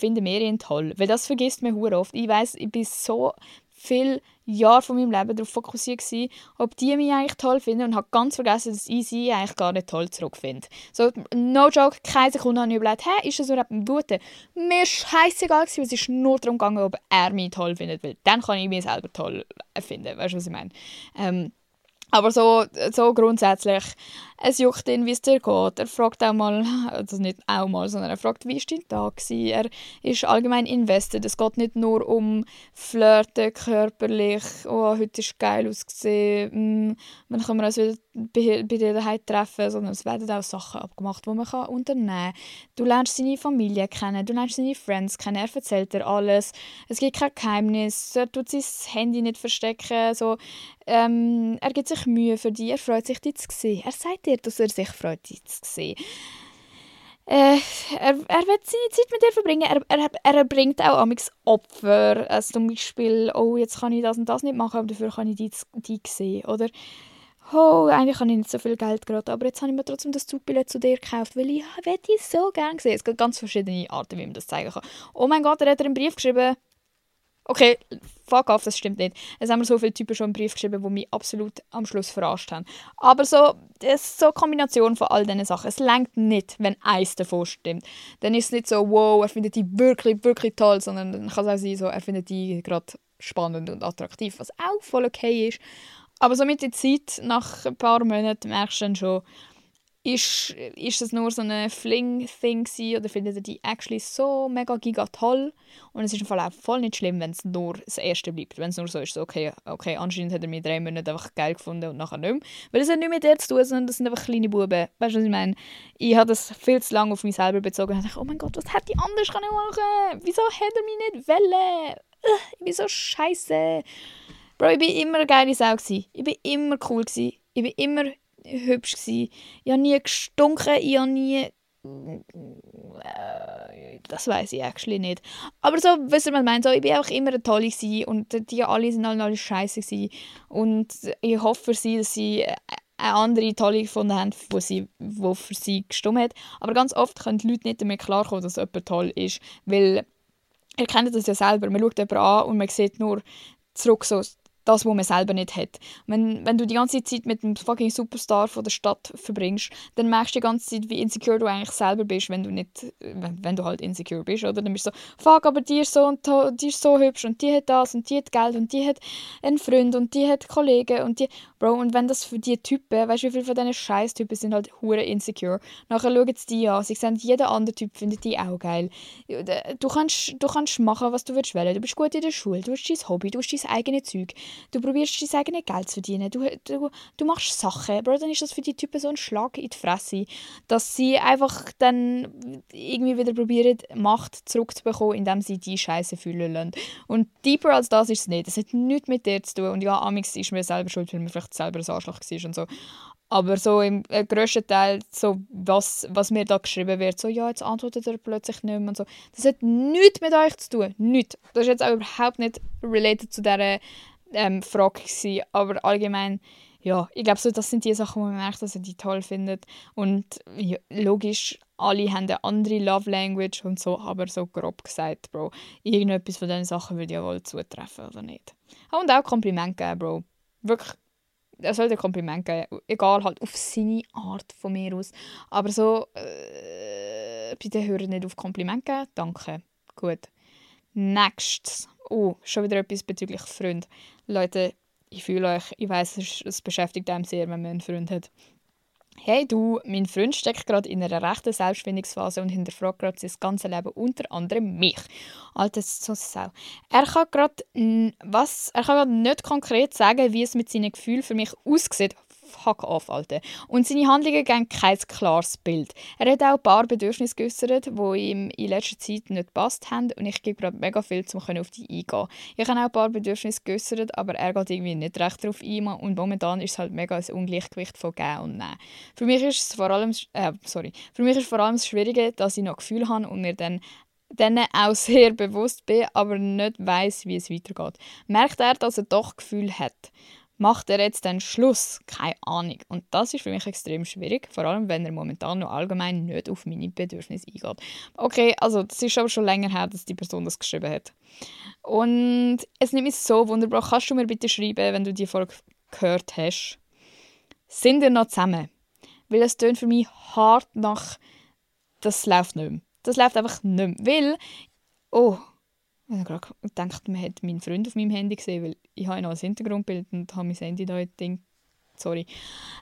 finde Medien toll, weil das vergisst man hure oft. Ich weiß, ich bin so viel Jahre von meinem Leben darauf fokussiert gewesen, ob die mich eigentlich toll finden und habe ganz vergessen, dass ich sie eigentlich gar nicht toll zurückfinde. So, no joke, keine Sekunde habe ich überlegt, hä, ist das überhaupt ein Guter? Mir scheißegal gewesen, es ist nur darum gegangen, ob er mich toll findet, weil dann kann ich mich selber toll finden, weißt du, was ich meine? Ähm, aber so, so grundsätzlich, es juckt ihn, wie es dir geht. Er fragt auch mal, also nicht auch mal, sondern er fragt, wie war dein Tag? Gewesen? Er ist allgemein invested. Es geht nicht nur um Flirten, körperlich, oh, heute ist geil ausgesehen, mm, dann können wir uns wieder bei, bei dir daheim treffen, sondern es werden auch Sachen abgemacht, die man kann unternehmen kann. Du lernst seine Familie kennen, du lernst seine Friends kennen, er erzählt dir alles. Es gibt kein Geheimnis, er tut sein Handy nicht verstecken, so, ähm, er gibt sich Mühe für dich, er freut sich, dich zu sehen. Er sagt dir, dass er sich freut, dich zu sehen. Äh, er, er wird seine Zeit mit dir verbringen. Er, er, er erbringt auch amigs Opfer. Also zum Beispiel, oh, jetzt kann ich das und das nicht machen, aber dafür kann ich die, die sehen. Oder, oh, eigentlich habe ich nicht so viel Geld gerade, aber jetzt habe ich mir trotzdem das Zugbillett zu dir gekauft, weil ich ja, die so gerne sehen. Es gibt ganz verschiedene Arten, wie man das zeigen kann. Oh mein Gott, er hat einen Brief geschrieben, Okay, fuck off, das stimmt nicht. Es haben mir so viele Typen schon einen Brief geschrieben, die mich absolut am Schluss verarscht haben. Aber so, ist so eine Kombination von all diesen Sachen. Es längt nicht, wenn eins davon stimmt. Dann ist es nicht so, wow, er findet die wirklich, wirklich toll, sondern dann kann es auch sein, so, er findet die gerade spannend und attraktiv, was auch voll okay ist. Aber so mit der Zeit, nach ein paar Monaten, merkst du dann schon, ist, ist das nur so ein Fling-Thing oder findet ihr die actually so mega giga toll? Und es ist im Fall auch voll nicht schlimm, wenn es nur das Erste bleibt. Wenn es nur so ist, okay, okay, anscheinend hat er mich drei Monate einfach geil gefunden und nachher nicht mehr. Weil es hat nicht mit dir zu tun, sondern das sind einfach kleine Buben. Weißt du, was ich meine? Ich habe das viel zu lange auf mich selber bezogen und dachte, oh mein Gott, was hätte ich anders können machen Wieso hat er mich nicht wollen? Ich bin so scheiße. Bro, ich bin immer eine geile Sau. Ich bin immer cool. Ich bin immer hübsch. Gewesen. Ich habe nie gestunken, ich habe nie... Äh, das weiß ich actually nicht. Aber so, was man meint, so, ich war auch immer eine tolle gewesen und die alle sind alle, alle scheiße gewesen. Und ich hoffe für sie, dass sie eine andere tolle gefunden haben, wo sie, wo für sie gestimmt hat. Aber ganz oft können die Leute nicht damit klarkommen, dass jemand toll ist, weil ihr kennt das ja selber, man schaut jemanden an und man sieht nur zurück so das, was man selber nicht hat. Wenn, wenn du die ganze Zeit mit einem fucking Superstar von der Stadt verbringst, dann merkst du die ganze Zeit, wie insecure du eigentlich selber bist, wenn du nicht, wenn, wenn du halt insecure bist, oder? Dann bist du so, fuck, aber die ist so und die ist so hübsch und die hat das und die hat Geld und die hat einen Freund und die hat Kollegen und die, Bro, und wenn das für die Typen, weißt du, wie viele von diesen Scheiß-Typen sind halt hure insecure. Nachher schauen sie die an, sie sehen, jeder andere Typ findet die auch geil. Du kannst, du kannst machen, was du willst wollen. Du bist gut in der Schule, du hast dein Hobby, du hast dein eigenes Zeug. Du probierst dein eigenes Geld zu verdienen. Du, du, du machst Sachen. Bro, dann ist das für die Typen so ein Schlag in die Fresse, dass sie einfach dann irgendwie wieder probieren, Macht zurückzubekommen, indem sie die Scheiße fühlen lassen. Und deeper als das ist es nicht. Es hat nichts mit dir zu tun. Und ja, Amix ist mir selber schuld, weil man vielleicht selber ein Arschloch war und so. Aber so im äh, grössten Teil, so was, was mir da geschrieben wird, so ja, jetzt antwortet er plötzlich nicht mehr und so. Das hat nichts mit euch zu tun. Nichts. Das ist jetzt auch überhaupt nicht related zu dieser ähm, Frage gewesen. Aber allgemein, ja, ich glaube, so, das sind die Sachen, wo man merkt, dass er die toll findet. Und ja, logisch, alle haben eine andere Love Language und so, aber so grob gesagt, Bro, irgendetwas von diesen Sachen würde ja wohl zutreffen, oder nicht? Und auch Kompliment geben, Bro. Wirklich, er sollte ein Kompliment geben. Egal, halt auf seine Art von mir aus. Aber so, äh, bitte hören nicht auf Kompliment geben. Danke. Gut. Nächstes. Oh, schon wieder etwas bezüglich Freund. Leute, ich fühle euch, ich weiß, es, es beschäftigt einem sehr, wenn man einen Freund hat. Hey du, mein Freund steckt gerade in einer rechten Selbstfindungsphase und hinterfragt gerade sein ganzes Leben, unter anderem mich. Alter, so Sau. Er kann gerade er kann gerade nicht konkret sagen, wie es mit seinen Gefühlen für mich aussieht fuck off, Alter. Und seine Handlungen geben kein klares Bild. Er hat auch ein paar Bedürfnisse geäußert, die ihm in letzter Zeit nicht gepasst haben und ich gebe gerade mega viel, um auf die eingehen. Ich habe auch ein paar Bedürfnisse geäußert, aber er geht irgendwie nicht recht darauf ein und momentan ist es halt mega ein Ungleichgewicht von Geben und Nehmen. Für mich ist es vor allem, äh, sorry, für mich ist vor allem das Schwierige, dass ich noch Gefühle habe und mir dann denen auch sehr bewusst bin, aber nicht weiß, wie es weitergeht. Merkt er, dass er doch Gefühl hat? Macht er jetzt den Schluss? Keine Ahnung. Und das ist für mich extrem schwierig, vor allem wenn er momentan noch allgemein nicht auf meine Bedürfnisse eingeht. Okay, also das ist aber schon länger her, dass die Person das geschrieben hat. Und es nimmt mich so wunderbar. Kannst du mir bitte schreiben, wenn du die Folge gehört hast? Sind wir noch zusammen? Weil es tönt für mich hart nach, das läuft nicht mehr. Das läuft einfach nicht mehr. Weil, oh, ich habe gerade gedacht, man hat meinen Freund auf meinem Handy gesehen, weil ich habe noch ein Hintergrundbild und habe mein Handy da Ding. Sorry.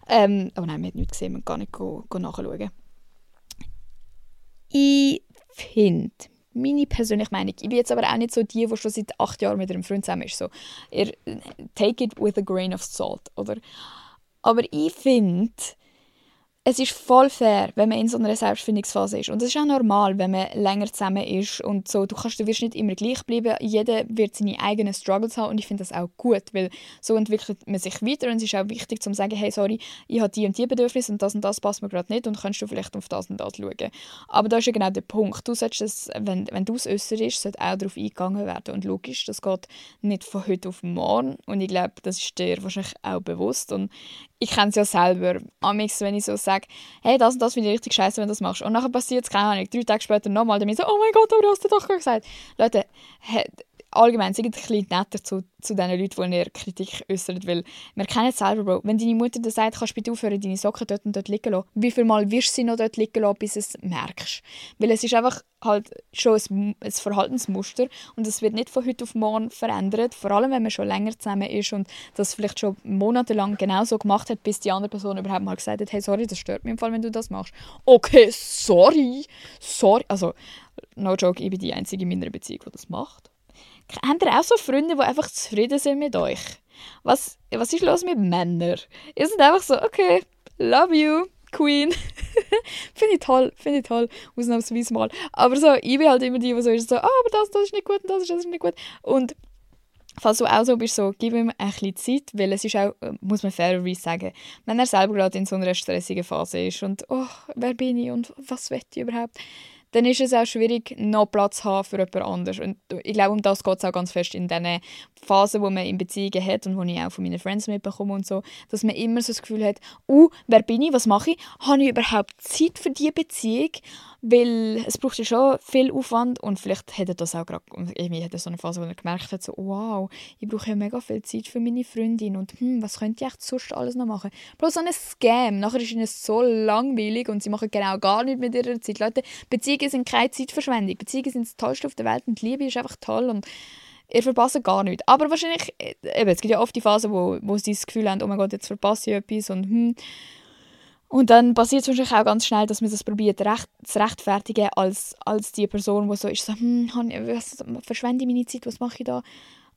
Ähm, aber nein, man hat nichts gesehen, man kann nicht go, go nachschauen. Ich finde, meine persönliche Meinung, ich bin jetzt aber auch nicht so die, die schon seit acht Jahren mit einem Freund zusammen ist. So, ihr, take it with a grain of salt, oder? Aber ich finde, es ist voll fair, wenn man in so einer Selbstfindungsphase ist. Und es ist auch normal, wenn man länger zusammen ist und so. Du, kannst, du wirst nicht immer gleich bleiben. Jeder wird seine eigenen Struggles haben und ich finde das auch gut, weil so entwickelt man sich weiter und es ist auch wichtig zu sagen, hey, sorry, ich habe die und die Bedürfnisse und das und das passt mir gerade nicht und kannst du vielleicht auf das und das schauen. Aber da ist ja genau der Punkt. Du solltest das, wenn, wenn du es äußerst, sollte auch darauf eingegangen werden. Und logisch, das geht nicht von heute auf morgen und ich glaube, das ist dir wahrscheinlich auch bewusst und ich kenne es ja selber. Amix, wenn ich so sage, hey, das und das finde ich richtig scheiße, wenn du das machst. Und nachher passiert es, keine Ahnung, drei Tage später nochmal, dann so, oh mein Gott, aber du hast du doch gesagt. Leute, allgemein, seid ein bisschen netter zu, zu den Leuten, die ihr Kritik äußern, weil wir kennen es selber, Bro. Wenn deine Mutter dir sagt, kannst du bitte aufhören, deine Socken dort und dort liegen lassen, wie viel Mal wirst du sie noch dort liegen lassen, bis du es merkst? Weil es ist einfach halt schon ein, ein Verhaltensmuster und es wird nicht von heute auf morgen verändert, vor allem wenn man schon länger zusammen ist und das vielleicht schon monatelang genau so gemacht hat, bis die andere Person überhaupt mal gesagt hat, hey, sorry, das stört mich im Fall, wenn du das machst. Okay, sorry, sorry. Also, no joke, ich bin die Einzige in meiner Beziehung, die das macht. Habt ihr auch so Freunde, die einfach zufrieden sind mit euch? Was, was ist los mit Männern? Ihr seid einfach so, okay, love you, Queen. finde ich toll, finde ich toll, ausnahmsweise mal. Aber so, ich bin halt immer die, die so ist, so, ah, aber das, das ist nicht gut und das ist, das ist nicht gut. Und falls du auch so bist, so, gib ihm ein bisschen Zeit, weil es ist auch, äh, muss man fairerweise sagen, wenn er selber gerade in so einer stressigen Phase ist und, oh, wer bin ich und was will ich überhaupt, dann ist es auch schwierig, noch Platz zu haben für jemand anderes. Und ich glaube, um das geht es auch ganz fest in diesen Phasen, wo man in Beziehungen hat und wo ich auch von meinen Friends mitbekomme und so, dass man immer so das Gefühl hat, uh, wer bin ich, was mache ich, habe ich überhaupt Zeit für diese Beziehung? Weil es braucht ja schon viel Aufwand und vielleicht hätte das auch gerade, irgendwie hat er so eine Phase, wo er gemerkt hat, so, wow, ich brauche ja mega viel Zeit für meine Freundin und hm, was könnte ich echt sonst alles noch machen? Bloß so ein Scam, nachher ist ihnen so langweilig und sie machen genau gar nichts mit ihrer Zeit. Leute, Beziehungen sind keine Zeitverschwendung, Beziehungen sind das Tollste auf der Welt und Liebe ist einfach toll und ihr verpasst gar nichts. Aber wahrscheinlich, äh, eben, es gibt ja oft die Phasen, wo, wo sie das Gefühl haben, oh mein Gott, jetzt verpasse ich etwas und hm. Und dann passiert es wahrscheinlich auch ganz schnell, dass man das probiert recht, zu rechtfertigen als, als die Person, die so ist, so, hm, was, verschwende ich meine Zeit, was mache ich da?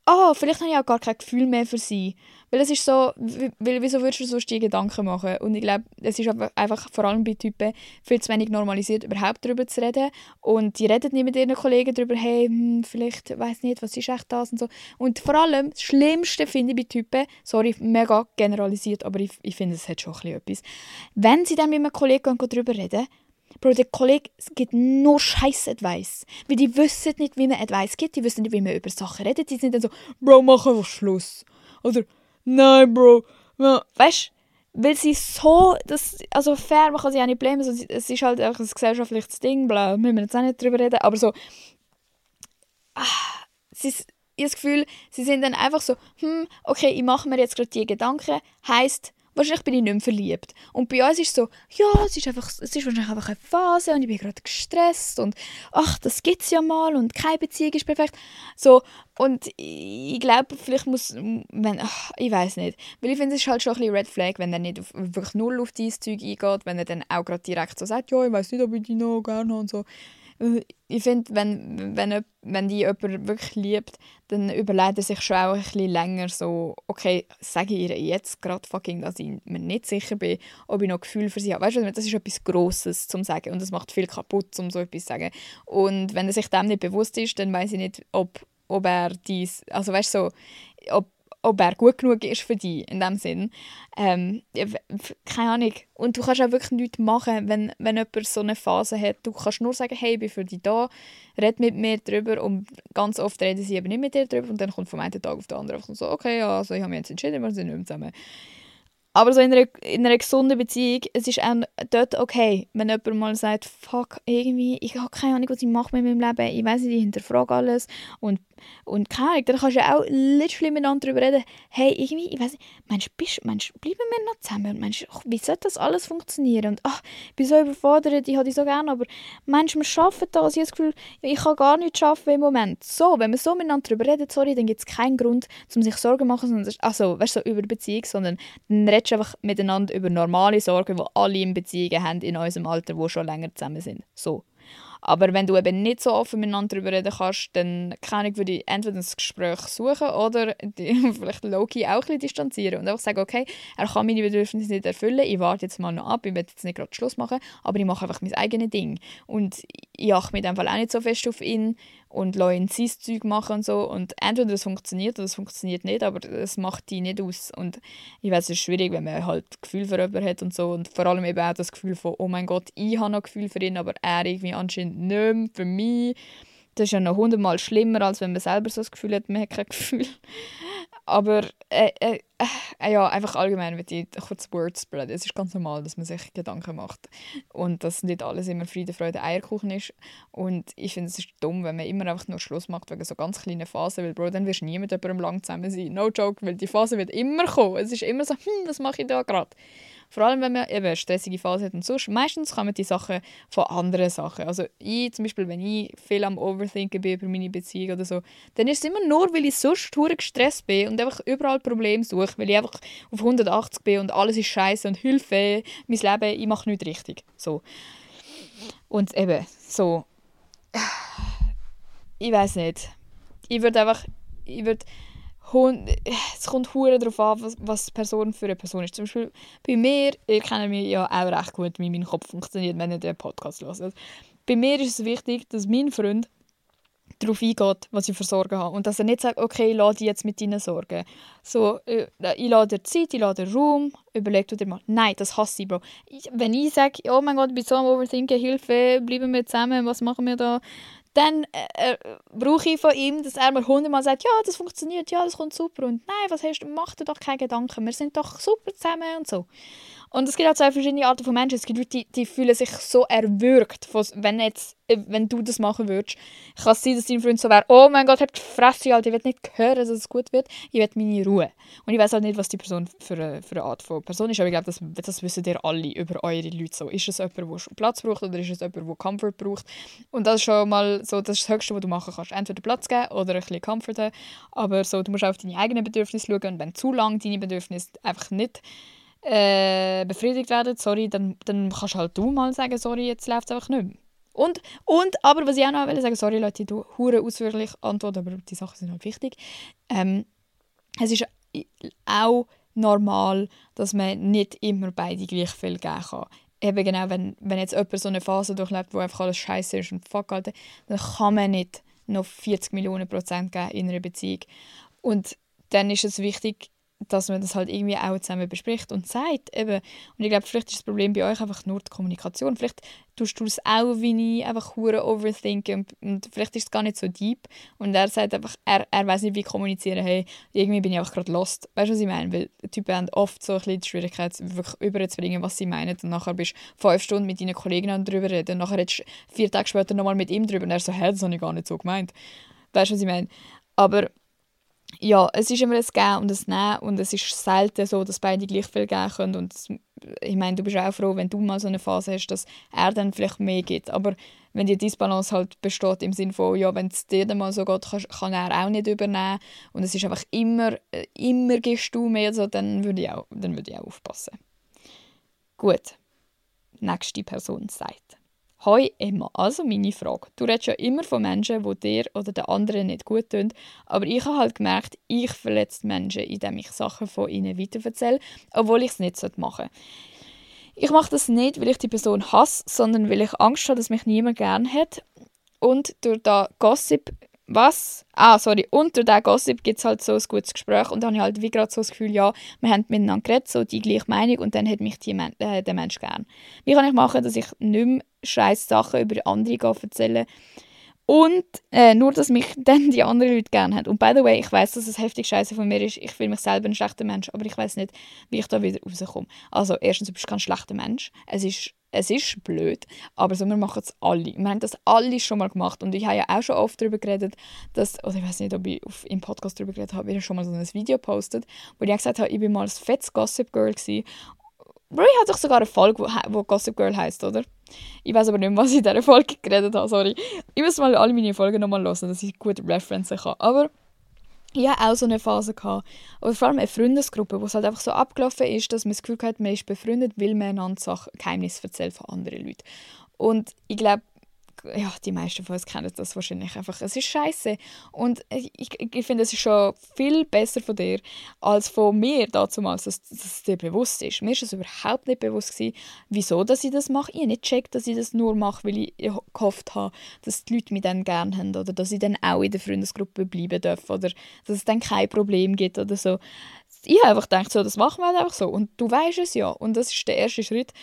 Ah, vielleicht habe ich auch gar kein Gefühl mehr für sie. Weil es ist so, weil, wieso würdest du sonst die Gedanken machen? Und ich glaube, es ist einfach vor allem bei Typen viel zu wenig normalisiert, überhaupt darüber zu reden. Und die reden nicht mit ihren Kollegen darüber, hey, hm, vielleicht, weiß nicht, was ist echt das und so. Und vor allem, das Schlimmste finde ich bei Typen, sorry, mega generalisiert, aber ich, ich finde, es hat schon ein bisschen etwas. Wenn sie dann mit einem Kollegen darüber reden, Bro, der Kollege gibt nur scheiß Advice. Weil die wissen nicht, wie man Advice gibt, die wissen nicht, wie man über Sachen redet. Die sind dann so, Bro, mach einfach Schluss. Oder, nein, Bro. Weißt du, weil sie so, das, also fair, man kann sie auch nicht blamen, also, es ist halt einfach ein gesellschaftliches Ding, bla, müssen wir jetzt auch nicht drüber reden, aber so, ah, sie, ich habe das Gefühl, sie sind dann einfach so, hm, okay, ich mache mir jetzt gerade die Gedanken, heisst, Wahrscheinlich bin ich nicht mehr verliebt. Und bei uns ist es so, ja, es ist, einfach, es ist wahrscheinlich einfach eine Phase und ich bin gerade gestresst und ach, das gibt es ja mal und keine Beziehung ist perfekt. So, und ich, glaube, vielleicht muss, wenn, ach, ich weiß nicht, weil ich finde, es ist halt schon ein bisschen Red Flag, wenn er nicht auf, wirklich null auf dieses Zeug eingeht, wenn er dann auch gerade direkt so sagt, ja, ich weiß nicht, ob ich dich noch gerne habe und so. Ich finde, wenn, wenn, wenn die jemand wirklich liebt, dann überlegt er sich schon auch ein bisschen länger so, okay, sage ich ihr jetzt gerade fucking, dass ich mir nicht sicher bin, ob ich noch Gefühl für sie habe. Weißt du, das ist etwas Grosses zum sagen und das macht viel kaputt, um so etwas zu sagen. Und wenn er sich dem nicht bewusst ist, dann weiß ich nicht, ob, ob er dies, also weißt du, so, ob ob er gut genug ist für dich, in dem Sinn. Ähm, keine Ahnung. Und du kannst auch wirklich nichts machen, wenn, wenn jemand so eine Phase hat. Du kannst nur sagen, hey, ich bin für dich da, red mit mir darüber und ganz oft reden sie eben nicht mit dir darüber und dann kommt vom einen Tag auf den anderen so, okay, ja, also ich habe mich jetzt entschieden, wir sind nicht mehr zusammen. Aber so in einer, in einer gesunden Beziehung, es ist auch dort okay, wenn jemand mal sagt, fuck, irgendwie, ich habe keine Ahnung, was ich mache mit meinem Leben, ich weiß nicht, ich hinterfrage alles und und keine Ahnung, dann kannst du ja auch literally miteinander darüber reden, hey, irgendwie, ich weiß nicht, meinst du, meinst, bleiben wir noch zusammen? Meinst wie soll das alles funktionieren? Und ach, ich bin so überfordert, ich habe dich so gerne, aber meinst du, wir schaffen das? Ich habe das Gefühl, ich kann gar nichts schaffen im Moment. So, wenn wir so miteinander darüber reden, sorry, dann gibt es keinen Grund, um sich Sorgen zu machen, sondern, also, weißt du, so über Beziehung, sondern dann redest du einfach miteinander über normale Sorgen, die alle in Beziehungen haben in unserem Alter, die schon länger zusammen sind. So. Aber wenn du eben nicht so offen miteinander darüber reden kannst, dann kann ich, würde ich entweder ein Gespräch suchen oder die, vielleicht Loki auch ein bisschen distanzieren und einfach sagen, okay, er kann meine Bedürfnisse nicht erfüllen, ich warte jetzt mal noch ab, ich will jetzt nicht gerade Schluss machen, aber ich mache einfach mein eigenes Ding. Und ich achte mit dem Fall auch nicht so fest auf ihn und lasse ihn sein Zeug machen und so. Und entweder das funktioniert oder das funktioniert nicht, aber das macht die nicht aus. Und ich weiß, es ist schwierig, wenn man halt Gefühl für jemanden hat und so. Und vor allem eben auch das Gefühl von, oh mein Gott, ich habe noch Gefühl für ihn, aber er irgendwie anscheinend nicht mehr für mich. Das ist ja noch hundertmal schlimmer, als wenn man selber so das Gefühl hat, man hat kein Gefühl. Aber äh, äh, äh, ja, einfach allgemein mit die kurz Words spreaden. Es ist ganz normal, dass man sich Gedanken macht und dass nicht alles immer Friede, Freude, Eierkuchen ist. Und ich finde, es ist dumm, wenn man immer einfach nur Schluss macht wegen so ganz kleinen Phasen, weil Bro, dann wirst du nie mit jemandem lang zusammen sein. No joke, weil die Phase wird immer kommen. Es ist immer so, hm, was mache ich da gerade? Vor allem, wenn man eben eine stressige Phase hat und sonst. Meistens kommen die Sachen von anderen Sachen. Also ich zum Beispiel, wenn ich viel am Overthinken bin über meine Beziehung oder so, dann ist es immer nur, weil ich sonst hure gestresst bin und einfach überall Probleme suche, weil ich einfach auf 180 bin und alles ist scheiße und Hilfe, mein Leben, ich mache nichts richtig. So. Und eben, so. Ich weiß nicht. Ich würde einfach, ich würde es kommt hure darauf an, was, was Person für eine Person ist. Zum Beispiel bei mir, ihr kennt mich ja auch recht gut, wie mein Kopf funktioniert, wenn ihr den Podcast hört. Bei mir ist es wichtig, dass mein Freund darauf eingeht, was ich für Sorgen habe. Und dass er nicht sagt, okay, ich lade dich jetzt mit deinen Sorgen. So, äh, ich lade dir Zeit, ich lade dir Raum, überleg dir mal. Nein, das hasse ich, Bro. Ich, wenn ich sage, oh mein Gott, ich bin so am Overthinken, Hilfe, bleiben wir zusammen, was machen wir da? Dann äh, äh, brauche ich von ihm, dass er mir hundertmal sagt, ja, das funktioniert, ja, das kommt super und nein, was hast du, mach dir doch keine Gedanken, wir sind doch super zusammen und so. Und es gibt auch zwei verschiedene Arten von Menschen. Es gibt Leute, die, die fühlen sich so erwürgt, wenn, jetzt, äh, wenn du das machen würdest. Kann es sein, dass dein Freund so wäre, oh mein Gott, habt die Fresse, Alter, ich will nicht hören, dass es gut wird. Ich will meine Ruhe. Und ich weiß halt nicht, was die Person für eine, für eine Art von Person ist, aber ich glaube, das, das wissen ihr alle über eure Leute so. Ist es jemand, der Platz braucht oder ist es jemand, der Comfort braucht? Und das ist schon mal so das, ist das Höchste, was du machen kannst. Entweder Platz geben oder ein bisschen Comfort haben. Aber so, du musst auch auf deine eigenen Bedürfnisse schauen und wenn zu lange deine Bedürfnisse einfach nicht äh, befriedigt werden, sorry, dann, dann kannst halt du mal sagen, sorry, jetzt läuft es einfach nicht mehr. Und, und, aber was ich auch noch will sagen, sorry Leute, du hure ausführlich antworten, aber die Sachen sind halt wichtig. Ähm, es ist auch normal, dass man nicht immer beide gleich viel geben kann. Eben genau, wenn, wenn jetzt jemand so eine Phase durchlebt, wo einfach alles scheiße ist und fuck, Alter, dann kann man nicht noch 40 Millionen Prozent geben in einer Beziehung. Und dann ist es wichtig, dass man das halt irgendwie auch zusammen bespricht und sagt. Eben. Und ich glaube, vielleicht ist das Problem bei euch einfach nur die Kommunikation. Vielleicht tust du es auch wie ich, einfach hure overthinken und, und, vielleicht ist es gar nicht so deep. Und er sagt einfach, er, er weiß nicht, wie kommunizieren. Hey, irgendwie bin ich einfach gerade lost. Weißt du, was ich meine? Weil die Typen haben oft so ein bisschen die Schwierigkeit, wirklich überzubringen, was sie meinen. Und nachher bist du fünf Stunden mit deinen Kollegen darüber reden. Und nachher du vier Tage später nochmal mit ihm drüber. Und er so, hä, das habe ich gar nicht so gemeint. Weißt du, was ich meine? Aber ja, es ist immer ein Gehen und ein Nehmen und es ist selten so, dass beide gleich viel geben können und ich meine, du bist auch froh, wenn du mal so eine Phase hast, dass er dann vielleicht mehr gibt, aber wenn die Disbalance halt besteht im Sinne von, ja, wenn es dir dann mal so geht, kann, kann er auch nicht übernehmen und es ist einfach immer, äh, immer gibst du mehr, so, dann würde ich auch, dann würde ich auch aufpassen. Gut, nächste Person sagt. Hoi Emma, also meine Frage. Du redest ja immer von Menschen, die dir oder den anderen nicht gut tun, aber ich habe halt gemerkt, ich verletze Menschen, indem ich Sachen von ihnen weiterverzähle, obwohl ich es nicht machen sollte. Ich mache das nicht, weil ich die Person hasse, sondern weil ich Angst habe, dass mich niemand gern hat. Und durch da Gossip was? Ah, sorry, unter diesem Gossip gibt es halt so ein gutes Gespräch und dann habe ich halt wie gerade so das Gefühl, ja, wir haben miteinander geredet, so die gleiche Meinung und dann hat mich die äh, der Mensch gern. Wie kann ich machen, dass ich nicht mehr scheiß Sachen über andere erzähle und äh, nur, dass mich dann die anderen Leute gerne haben. Und by the way, ich weiß, dass es heftig scheiße von mir ist. Ich fühle mich selber ein schlechter Mensch, aber ich weiß nicht, wie ich da wieder rauskomme. Also erstens, du bist kein schlechter Mensch. Es ist es ist blöd, aber so, wir machen es alle. Wir haben das alle schon mal gemacht und ich habe ja auch schon oft darüber geredet, dass, oder ich weiß nicht, ob ich auf, im Podcast darüber geredet habe, ich schon mal so ein Video gepostet, wo ich gesagt habe, ich bin mal ein fettes Gossip Girl. Bro, ich hatte doch sogar eine Folge, wo Gossip Girl heißt, oder? Ich weiß aber nicht mehr, was ich in dieser Folge geredet habe, sorry. Ich muss mal alle meine Folgen nochmal hören, dass ich gute Referenzen kann. Aber ich hatte auch so eine Phase. Aber vor allem eine Freundesgruppe, wo es halt einfach so abgelaufen ist, dass man das Gefühl hat, man ist befreundet, weil man einander Sachen, Geheimnisse erzählt von anderen Leuten. Und ich glaube, ja, die meisten von uns kennen das wahrscheinlich einfach. Es ist scheiße und ich, ich finde, es ist schon viel besser von dir als von mir damals, dass, dass es dir bewusst ist. Mir ist es überhaupt nicht bewusst gewesen, wieso dass ich das mache. Ich habe nicht gecheckt, dass ich das nur mache, weil ich gehofft habe, dass die Leute mich dann gerne haben oder dass ich dann auch in der Freundesgruppe bleiben darf oder dass es dann kein Problem gibt oder so. Ich habe einfach gedacht, so, das machen wir halt einfach so und du weißt es ja und das ist der erste Schritt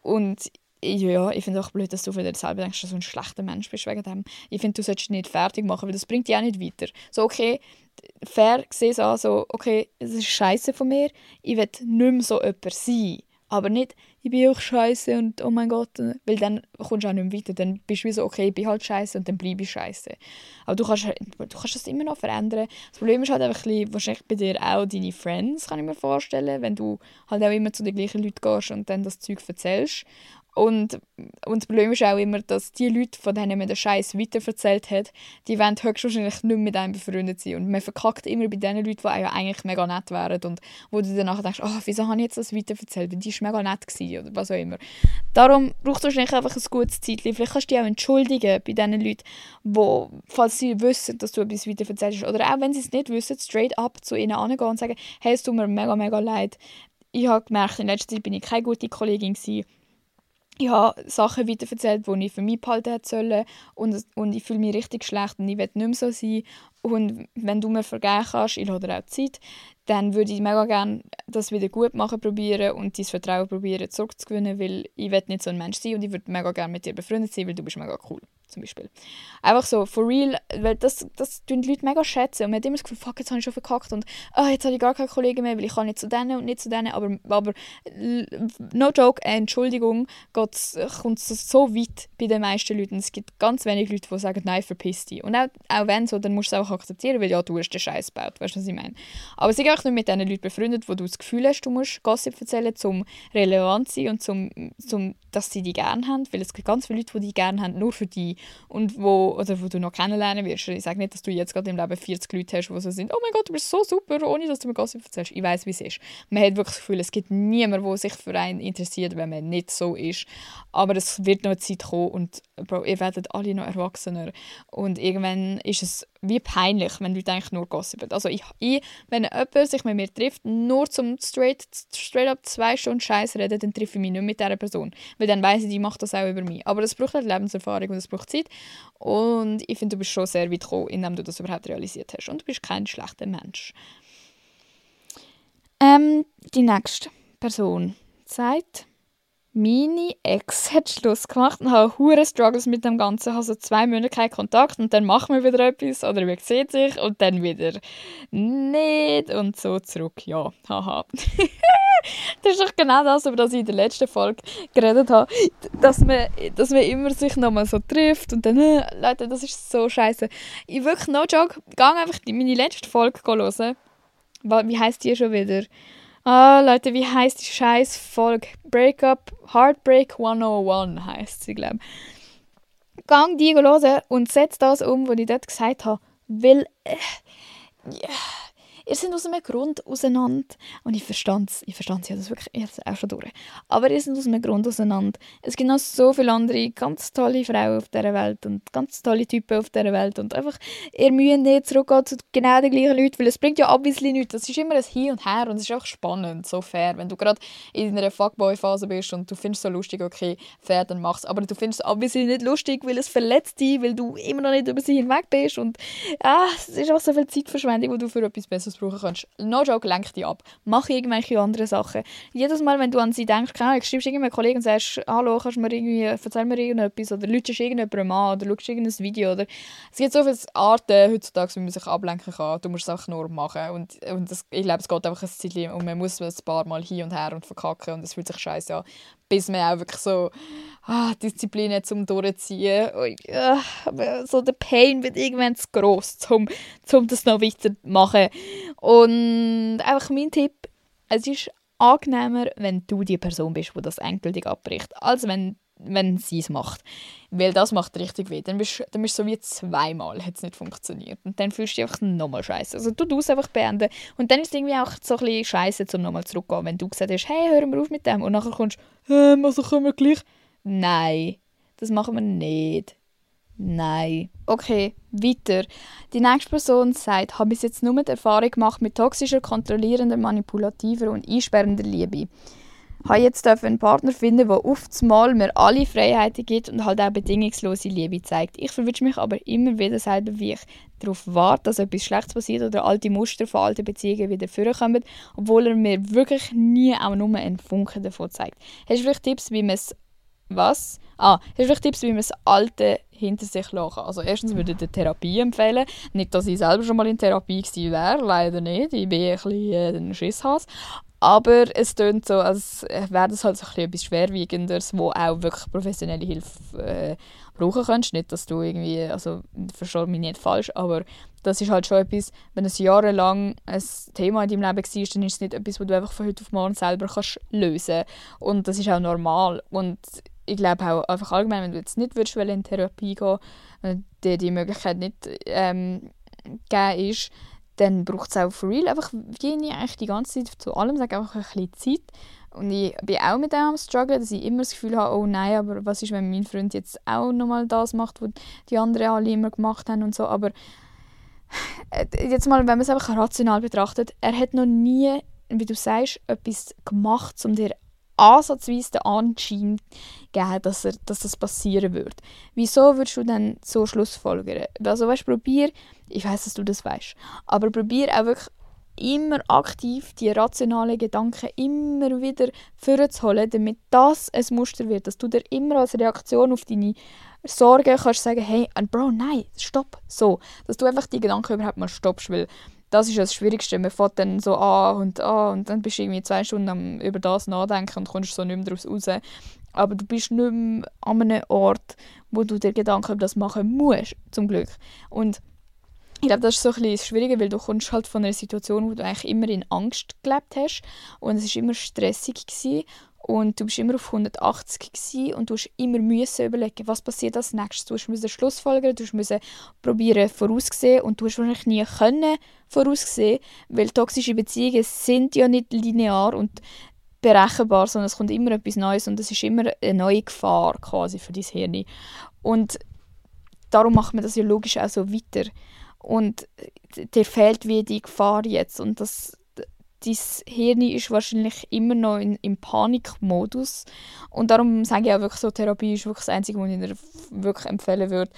und ja, ich finde es auch blöd, dass du von dir selber denkst, dass du ein schlechter Mensch bist wegen dem. Ich finde, du solltest nicht fertig machen, weil das bringt dich auch nicht weiter. So, okay, fair sehe es an, okay, es ist scheiße von mir, ich will nicht mehr so jemand sein. Aber nicht, ich bin auch scheiße und oh mein Gott, weil dann kommst du auch nicht mehr weiter. Dann bist du wie so, okay, ich bin halt scheiße und dann bleibe ich scheiße. Aber du kannst, du kannst das immer noch verändern. Das Problem ist halt einfach ein bisschen, wahrscheinlich bei dir auch deine Friends, kann ich mir vorstellen, wenn du halt auch immer zu den gleichen Leuten gehst und dann das Zeug erzählst. Und, und das Problem ist auch immer, dass die Leute, von denen man den Scheiß weiterverzählt hat, die wollen höchstwahrscheinlich nicht mit einem befreundet sein. Und man verkackt immer bei den Leuten, die eigentlich mega nett wären und wo du danach denkst, oh, wieso habe ich jetzt das weiterverzählt, weil die war mega nett gewesen, oder was auch immer. Darum braucht es wahrscheinlich einfach ein gutes Zeitchen. Vielleicht kannst du dich auch entschuldigen bei diesen Leuten, wo, falls sie wissen, dass du etwas weiterverzählst. Oder auch wenn sie es nicht wissen, straight up zu ihnen angehen und sagen, hey, es tut mir mega, mega leid. Ich habe gemerkt, in letzter Zeit bin ich keine gute Kollegin gewesen ich habe Sachen weiterverzählt, die ich für mich behalten sollen. Und, und ich fühle mich richtig schlecht und ich will nicht mehr so sein. Und wenn du mir vergeben kannst, ich habe auch Zeit, dann würde ich mega gerne das wieder gut machen probieren und dein Vertrauen probieren zurückzugewinnen, weil ich will nicht so ein Mensch sein und ich würde mega gerne mit dir befreundet sein, weil du bist mega cool zum Beispiel. Einfach so, for real, weil das, das tun die Leute mega schätzen und man hat immer das Gefühl, fuck, jetzt habe ich schon verkackt und oh, jetzt habe ich gar keine Kollegen mehr, weil ich kann nicht zu denen und nicht zu denen, aber, aber no joke, Entschuldigung, kommt es so weit bei den meisten Leuten. Es gibt ganz wenige Leute, die sagen, nein, verpiss dich. Und auch, auch wenn so, dann musst du es auch akzeptieren, weil ja, du hast den Scheiß gebaut, weißt du, was ich meine? Aber sei auch nicht mit den Leuten befreundet, wo du das Gefühl hast, du musst Gossip erzählen, um relevant zu sein und zum, zum, dass sie dich gerne haben, weil es gibt ganz viele Leute, die dich gerne haben, nur für und wo, oder wo du noch kennenlernen wirst. Ich sage nicht, dass du jetzt gerade im Leben 40 Leute hast, die so sind, oh mein Gott, du bist so super, ohne dass du mir Gossip erzählst. Ich weiß, wie es ist. Man hat wirklich das Gefühl, es gibt niemanden, der sich für einen interessiert, wenn man nicht so ist. Aber es wird noch eine Zeit kommen und Bro, ihr werdet alle noch erwachsener. Und irgendwann ist es wie peinlich, wenn Leute eigentlich nur gossipen. Also ich, ich, wenn jemand sich mit mir trifft, nur zum straight, straight up zwei Stunden Scheiß reden, dann treffe ich mich nicht mit dieser Person. Weil dann weiß ich, die macht das auch über mich. Aber das braucht halt Lebenserfahrung und es braucht Zeit. Und ich finde, du bist schon sehr weit gekommen, indem du das überhaupt realisiert hast. Und du bist kein schlechter Mensch. Ähm, die nächste Person sagt meine Ex hat Schluss gemacht und habe hure Struggles mit dem Ganzen. Ich habe so zwei Monate keinen Kontakt und dann machen wir wieder etwas oder wir sehen sich und dann wieder nicht und so zurück. Ja, haha. das ist doch genau das, über das ich in der letzten Folge geredet habe. Dass man, dass man immer sich nochmal so trifft und dann, äh, Leute, das ist so scheiße. Ich wirklich, no joke, gang einfach meine letzte Folge hören. Wie heißt die schon wieder? Ah, Leute, wie heißt die scheiß Folge? Breakup, Heartbreak 101 heißt sie, glaube ich. Gang die hören und setz das um, was ich dort gesagt habe. Weil, äh, yeah ihr seid aus einem Grund auseinander. Und ich verstand es, ich verstand es ja das wirklich jetzt auch schon durch. Aber ihr seid aus einem Grund auseinander. Es gibt noch so viele andere ganz tolle Frauen auf dieser Welt und ganz tolle Typen auf dieser Welt. Und einfach, ihr müsst nicht zurückgehen zu genau den gleichen Leuten, weil es bringt ja obviously nichts. Das ist immer ein Hin und Her und es ist auch spannend, so fair. Wenn du gerade in einer Fuckboy-Phase bist und du findest es so lustig, okay, fair, dann mach's. Aber du findest es obviously nicht lustig, weil es verletzt dich, weil du immer noch nicht über sie hinweg bist. Und ah, es ist auch so viel Zeitverschwendung, die du für etwas Besseres Business brauchen kannst. No joke, lenk dich ab. Mach irgendwelche andere Sachen. Jedes Mal, wenn du an sie denkst, keine Ahnung, schreibst irgendeinem Kollegen und sagst, hallo, kannst du mir irgendwie, erzähl mir irgendetwas oder lütest irgendjemandem an oder schaust irgendein Video oder es gibt so viele Arten heutzutage, wie man sich ablenken kann. Du musst es einfach nur machen und, und das, ich glaube, es geht einfach ein Zeit und man muss ein paar Mal hin und her und verkacken und es fühlt sich scheiße an bis man auch wirklich so ah, Disziplin hat, um durchzuziehen. Und, ja, so der Pain wird irgendwann zu gross, um, um das noch weiterzumachen. Und einfach mein Tipp, es ist angenehmer, wenn du die Person bist, die das endgültig abbricht, als wenn wenn sie es macht. Weil das macht richtig weh. Dann bist, du so wie zweimal hat es nicht funktioniert. Und dann fühlst du dich einfach nochmal scheiße. Also du es einfach beenden. Und dann ist es irgendwie auch so ein bisschen scheiße, um nochmal zurückzugehen. Wenn du gesagt hast, hey, hör mal auf mit dem. Und nachher kommst du, ähm, also können wir gleich. Nein, das machen wir nicht. Nein. Okay, weiter. Die nächste Person sagt, habe bis jetzt nur die Erfahrung gemacht mit toxischer, kontrollierender, manipulativer und einsperrender Liebe habe jetzt einen Partner finden, der oft mal mir alle Freiheiten gibt und halt auch bedingungslose Liebe zeigt. Ich verwünsche mich aber immer wieder selber, wie ich darauf warte, dass etwas Schlechtes passiert oder alte Muster von alten Beziehungen wieder vorkommen, obwohl er mir wirklich nie auch nur einen Funken davon zeigt. Hast du vielleicht Tipps, wie man es was? Ah, hast du vielleicht Tipps, wie man das Alte hinter sich lassen Also erstens würde ich die Therapie empfehlen. Nicht, dass ich selber schon mal in Therapie gewesen wäre, leider nicht. Ich bin ein bisschen äh, ein Schisshas. Aber es klingt so, als wäre das halt so etwas Schwerwiegenderes, wo auch wirklich professionelle Hilfe äh, brauchen kannst. Nicht, dass du irgendwie, also verstehe mich nicht falsch, aber das ist halt schon etwas, wenn es jahrelang ein Thema in deinem Leben war, dann ist es nicht etwas, was du einfach von heute auf morgen selber kannst lösen Und das ist auch normal. Und ich glaube auch einfach allgemein, wenn du jetzt nicht willst, in Therapie gehen, wenn dir die Möglichkeit nicht ähm, gegeben ist, dann braucht es auch for real einfach wie eigentlich die ganze Zeit zu allem, sage einfach ein bisschen Zeit. Und ich bin auch mit dem am struggle, dass ich immer das Gefühl habe, oh nein, aber was ist, wenn mein Freund jetzt auch nochmal das macht, was die anderen alle immer gemacht haben und so. Aber äh, jetzt mal, wenn man es einfach rational betrachtet, er hat noch nie, wie du sagst, etwas gemacht, um dir ansatzweise den Anschein geben, dass, er, dass das passieren wird. Wieso würdest du dann so Schlussfolgern? Also weißt, probier, ich weiß, dass du das weißt, aber probier auch wirklich immer aktiv die rationalen Gedanken immer wieder vorzuholen, damit das ein Muster wird, dass du dir immer als Reaktion auf deine Sorgen kannst sagen, hey, Bro, nein, stopp, so, dass du einfach die Gedanken überhaupt mal stoppst, weil das ist das Schwierigste. Man fährt dann so an und an und dann bist du irgendwie zwei Stunden am über das nachdenken und kommst so nicht mehr daraus raus. Aber du bist nicht mehr an einem Ort, wo du dir Gedanken über das machen musst, zum Glück. Und ich glaube, das ist so ein bisschen das Schwierige, weil du kommst halt von einer Situation, wo du eigentlich immer in Angst gelebt hast und es war immer stressig gewesen und du bist immer auf 180 gewesen und du musst immer müssen überlegen, was passiert als nächstes. Du musst Schlussfolgern, du musst probieren voraussehen und du hast wahrscheinlich nie können voraussehen, weil toxische Beziehungen sind ja nicht linear und berechenbar, sondern es kommt immer etwas Neues und es ist immer eine neue Gefahr quasi für dein Hirn. Und darum macht man das ja logisch auch so weiter. Und dir fehlt wie die Gefahr jetzt und das dein Hirn ist wahrscheinlich immer noch in, im Panikmodus. Und darum sage ich auch wirklich so, Therapie ist wirklich das Einzige, was ich wirklich empfehlen würde,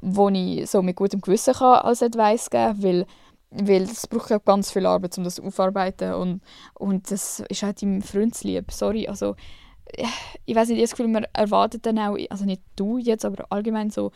wo ich so mit gutem Gewissen kann als Advice geben weil, weil es braucht ja ganz viel Arbeit, um das aufzuarbeiten und, und das ist halt deinem Freund lieb. Sorry, also ich weiß nicht, ich habe das Gefühl, man erwartet dann auch, also nicht du jetzt, aber allgemein so,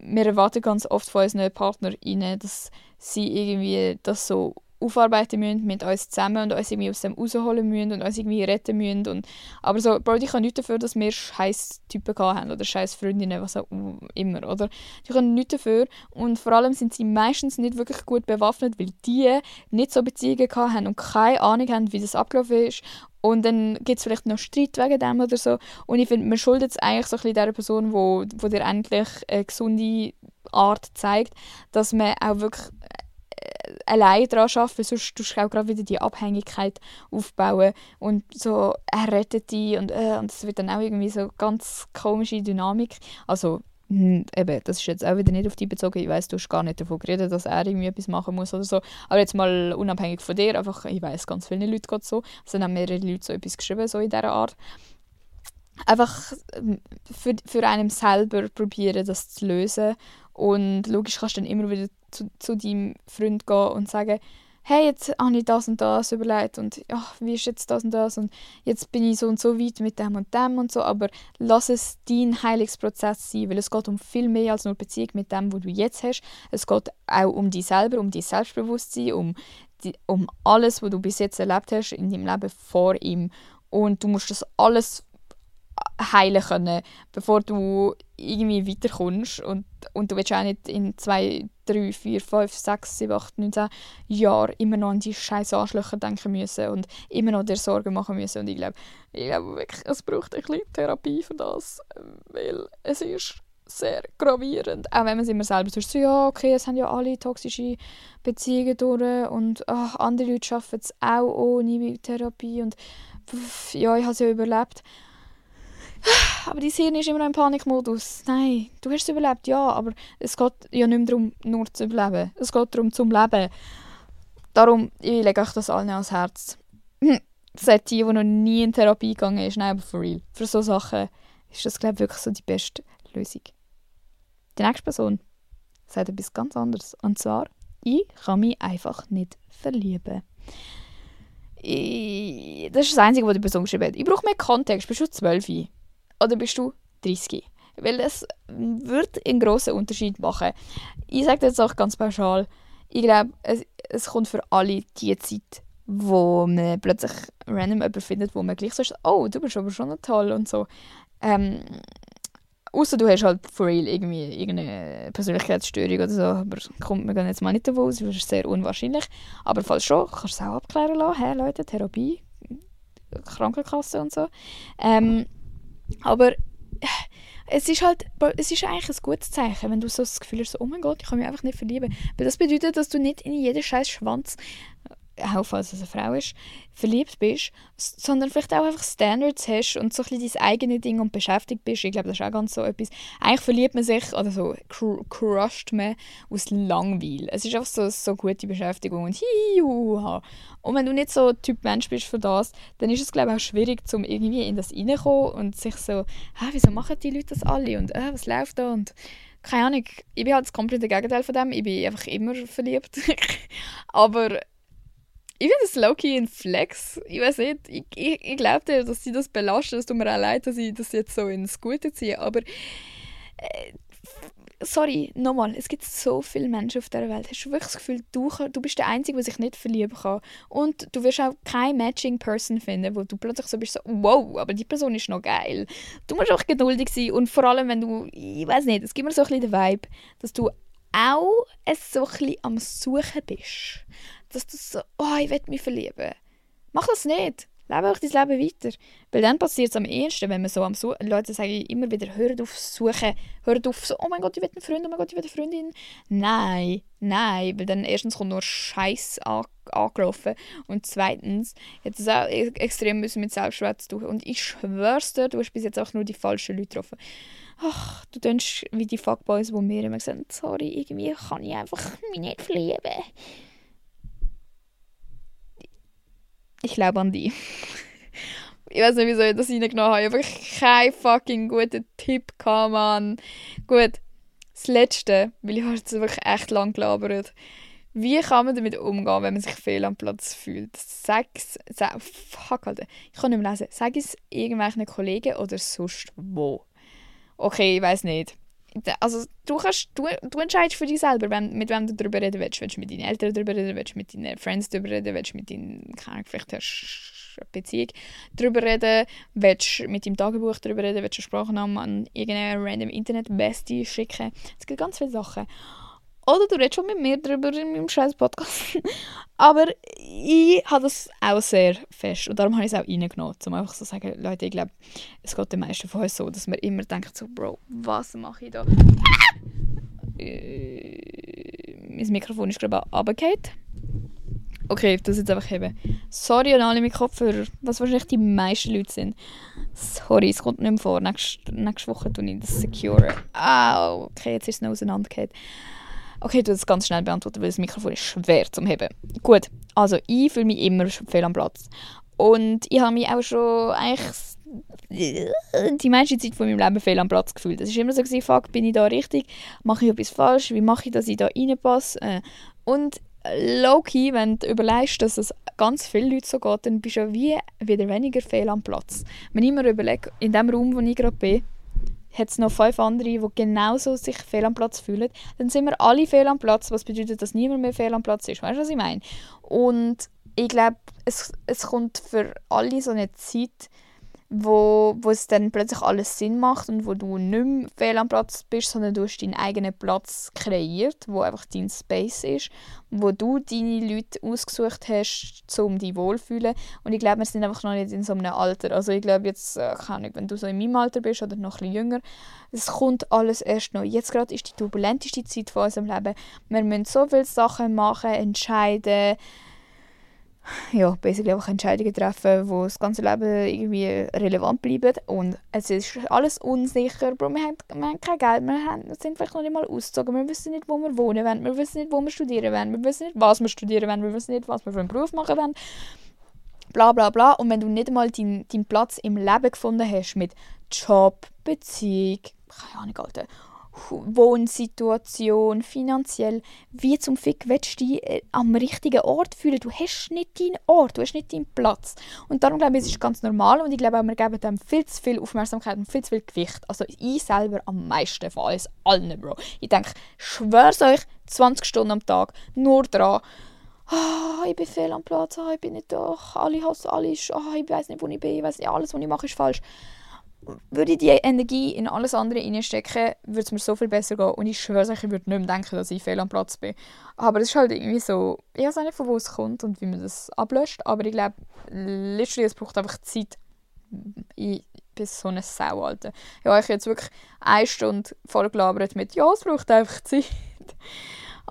wir erwarten ganz oft von unseren PartnerInnen, dass sie irgendwie das so aufarbeiten müssen mit uns zusammen und uns irgendwie aus dem rausholen müssen und uns irgendwie retten müssen. Und, aber so, Bro, ich kann nichts dafür, dass wir scheiß Typen haben oder scheiß Freundinnen, was auch immer, oder? Die können nichts dafür und vor allem sind sie meistens nicht wirklich gut bewaffnet, weil die nicht so Beziehungen haben und keine Ahnung haben, wie das abgelaufen ist und dann gibt es vielleicht noch Streit wegen dem oder so. Und ich finde, man schuldet es eigentlich so ein bisschen der Person, wo, wo dir endlich eine gesunde Art zeigt, dass man auch wirklich allein daran arbeiten, sonst tust du auch gerade wieder die Abhängigkeit aufbauen und so, er rettet dich und, äh, und das wird dann auch irgendwie so ganz komische Dynamik. Also hm, eben, das ist jetzt auch wieder nicht auf dich bezogen. Ich weiß, du hast gar nicht davon geredet, dass er irgendwie etwas machen muss oder so. Aber jetzt mal unabhängig von dir, einfach, ich weiß, ganz viele Leute geht so. Es haben mehrere Leute so etwas geschrieben, so in dieser Art. Einfach ähm, für, für einen selber probieren, das zu lösen. Und logisch kannst du dann immer wieder zu, zu deinem Freund gehen und sagen, hey, jetzt habe ich das und das überlegt und ach, wie ist jetzt das und das? Und jetzt bin ich so und so weit mit dem und dem und so, aber lass es dein Heilungsprozess sein, weil es geht um viel mehr als nur Beziehung mit dem, wo du jetzt hast. Es geht auch um dich selber, um dein Selbstbewusstsein, um, die, um alles, was du bis jetzt erlebt hast in deinem Leben vor ihm. Und du musst das alles heilen können, bevor du irgendwie weiterkommst. Und, und du willst auch nicht in zwei, drei, vier, fünf, sechs, sieben, acht, neun, zehn Jahren immer noch an die scheiß Arschlöcher denken müssen und immer noch dir Sorgen machen müssen. Und ich glaube, ich glaube wirklich, es braucht ein bisschen Therapie für das, weil es ist sehr gravierend. Auch wenn man es immer selber sagt, so, ja, okay, es haben ja alle toxische Beziehungen durch und ach, andere Leute schaffen es auch ohne Therapie und pff, ja, ich habe es ja überlebt. Aber dein Hirn ist immer noch im Panikmodus. Nein, du hast es überlebt, ja, aber es geht ja nicht mehr darum, nur zu überleben. Es geht darum, zum Leben. Darum, ich lege euch das allen ans Herz. Sagt die, die noch nie in Therapie gegangen ist, nein, aber for real. Für solche Sachen ist das, glaube ich, wirklich so die beste Lösung. Die nächste Person sagt etwas ganz anderes. Und zwar, ich kann mich einfach nicht verlieben. Ich, das ist das Einzige, was die Person geschrieben hat. Ich brauche mehr Kontext. Bist du 12? Oder bist du 30? Weil es wird einen grossen Unterschied machen. Ich sage das auch ganz pauschal. Ich glaube, es, es kommt für alle die Zeit, wo man plötzlich random jemanden findet, wo man gleich sagt, oh, du bist aber schon noch toll und so. Ähm, Außer du hast halt for real irgendwie irgendeine Persönlichkeitsstörung oder so, aber kommt man jetzt mal nicht davon aus, das ist sehr unwahrscheinlich. Aber falls schon, kannst du es auch abklären lassen, hey Leute, Therapie, Krankenkasse und so. Ähm, aber es ist halt, es ist eigentlich ein gutes Zeichen, wenn du so das Gefühl hast, so, oh mein Gott, ich kann mich einfach nicht verlieben. Weil das bedeutet, dass du nicht in jeden scheiß Schwanz auch falls es eine Frau ist, verliebt bist, sondern vielleicht auch einfach Standards hast und so ein bisschen dein eigenes Ding und beschäftigt bist. Ich glaube, das ist auch ganz so etwas. Eigentlich verliebt man sich, oder so cr crusht man aus Langweil. Es ist einfach so so gute Beschäftigung und hiuha. Und wenn du nicht so Typ Mensch bist für das, dann ist es, glaube ich, auch schwierig, um irgendwie in das reinzukommen und sich so, ah, wieso machen die Leute das alle und ah, was läuft da und keine Ahnung, ich bin halt das komplette Gegenteil von dem. Ich bin einfach immer verliebt. Aber ich finde das low-key ein Flex. Ich weiß nicht, ich, ich, ich glaube dir, dass sie das belastet. Es tut mir auch leid, dass ich das jetzt so ins Gute ziehe. Aber äh, sorry, nochmal, es gibt so viele Menschen auf dieser Welt. Hast du wirklich das Gefühl, du, du bist der Einzige, der sich nicht verlieben kann? Und du wirst auch keine matching Person finden, wo du plötzlich so bist, so, wow, aber die Person ist noch geil. Du musst auch geduldig sein und vor allem, wenn du, ich weiß nicht, es gibt mir so ein bisschen den Vibe, dass du auch so ein bisschen am Suchen bist dass du so, oh, ich will mich verlieben. Mach das nicht. Lebe auch dein Leben weiter. Weil dann passiert es am ehesten, wenn man so am Suchen, Leute sagen immer wieder, hört auf suchen, hört auf so, oh mein Gott, ich will einen Freund, oh mein Gott, ich will eine Freundin. Nein, nein, weil dann erstens kommt nur Scheiß an, angelaufen und zweitens hat es auch e-, extrem müssen mit Selbstwert zu tun. Und ich schwör's dir, du hast bis jetzt auch nur die falschen Leute getroffen. Ach, du denkst wie die Fuckboys, die mir immer sagen, sorry, irgendwie kann ich einfach mich nicht verlieben. Ich glaube an die. ich weiß nicht, wieso ich das reingenommen habe. Ich habe keinen fucking guten Tipp gehabt, Mann. Gut, das Letzte, weil ich habe jetzt wirklich echt lang gelabert. Wie kann man damit umgehen, wenn man sich fehl am Platz fühlt? Es, sag, fuck, Alter. Ich kann nicht mehr lesen. Sag es irgendwelchen Kollegen oder sonst wo. Okay, ich weiß nicht also du, kannst, du, du entscheidest für dich selber, wenn, mit wem du darüber reden willst. Willst du mit deinen Eltern darüber reden, willst du mit deinen Friends darüber reden, willst du mit deinen, keine vielleicht hast du eine Beziehung darüber reden, willst du mit deinem Tagebuch darüber reden, willst du Sprachnamen an irgendeine random Internet-Bestie schicken. Es gibt ganz viele Sachen. Oder du redest schon mit mir darüber in meinem scheiß Podcast. Aber ich habe das auch sehr fest. Und darum habe ich es auch reingenommen, um einfach so zu sagen, Leute, ich glaube, es geht den meisten von uns so, dass man immer denkt so, Bro, was mache ich da? äh, mein Mikrofon ist gerade runtergefallen. Okay, das jetzt einfach heben. Sorry an alle mit Kopfhörer, was wahrscheinlich die meisten Leute sind. Sorry, es kommt nicht mehr vor. Nächste, nächste Woche tue ich das secure. Ah, okay, jetzt ist es noch auseinandergefallen. Okay, du das ganz schnell beantworten, weil das Mikrofon ist schwer zum Heben. Gut, also ich fühle mich immer fehl am Platz. Und ich habe mich auch schon eigentlich die meiste Zeit von meinem Leben fehl am Platz gefühlt. Es war immer so, gewesen, fuck, bin ich da richtig? Mache ich etwas falsch? Wie mache ich, dass ich da reinpasse? Äh, und low-key, wenn du überlegst, dass es ganz viele Leute so geht, dann bist du ja wie wieder weniger fehl am Platz. Wenn ich mir überlege, in dem Raum, wo ich gerade bin, hat es noch fünf andere, die genauso sich fehl am Platz fühlen, dann sind wir alle fehl am Platz, was bedeutet, dass niemand mehr fehl am Platz ist. Weißt du, was ich meine? Und ich glaube, es, es kommt für alle so eine Zeit, wo, wo es dann plötzlich alles Sinn macht und wo du nicht mehr fehl am Platz bist, sondern du hast deinen eigenen Platz kreiert, wo einfach dein Space ist, wo du deine Leute ausgesucht hast, um dich wohlfühlen. Und ich glaube, wir sind einfach noch nicht in so einem Alter. Also ich glaube jetzt, äh, Ahnung, wenn du so in meinem Alter bist oder noch ein bisschen jünger, es kommt alles erst noch. Jetzt gerade ist die turbulenteste Zeit von unserem Leben. Wir müssen so viele Sachen machen, entscheiden, ja, basically einfach Entscheidungen treffen, die das ganze Leben irgendwie relevant bleiben. Und es ist alles unsicher. Bro, wir, haben, wir haben kein Geld, wir, haben, sind vielleicht noch nicht mal ausgezogen, wir wissen nicht, wo wir wohnen wollen, wir wissen nicht, wo wir studieren wollen, wir wissen nicht, was wir studieren wollen, wir wissen nicht, was wir für einen Beruf machen wollen. Bla bla bla. Und wenn du nicht mal deinen dein Platz im Leben gefunden hast mit Job, Beziehung, keine Ahnung, Alter, Wohnsituation, finanziell, wie zum Fick willst du dich äh, am richtigen Ort fühlen? Du hast nicht deinen Ort, du hast nicht deinen Platz. Und darum glaube ich, es ist ganz normal und ich glaube auch, wir geben dem viel zu viel Aufmerksamkeit und viel zu viel Gewicht. Also ich selber am meisten von uns allen, Bro. Ich denke, schwör's euch, 20 Stunden am Tag, nur dran, oh, ich bin fehl am Platz, oh, ich bin nicht da, alle hassen alles, oh, ich weiß nicht, wo ich bin, ich weiß nicht, alles, was ich mache, ist falsch würde ich die Energie in alles andere reinstecken, würde es mir so viel besser gehen. Und ich schwöre ich würde nicht mehr denken, dass ich fehl am Platz bin. Aber es ist halt irgendwie so, ich weiß auch nicht, von wo es kommt und wie man das ablöscht. Aber ich glaube, letztlich, es braucht einfach Zeit. Ich bin so eine Sau, Alter. Ich habe jetzt wirklich eine Stunde voll gelabert mit, ja, es braucht einfach Zeit.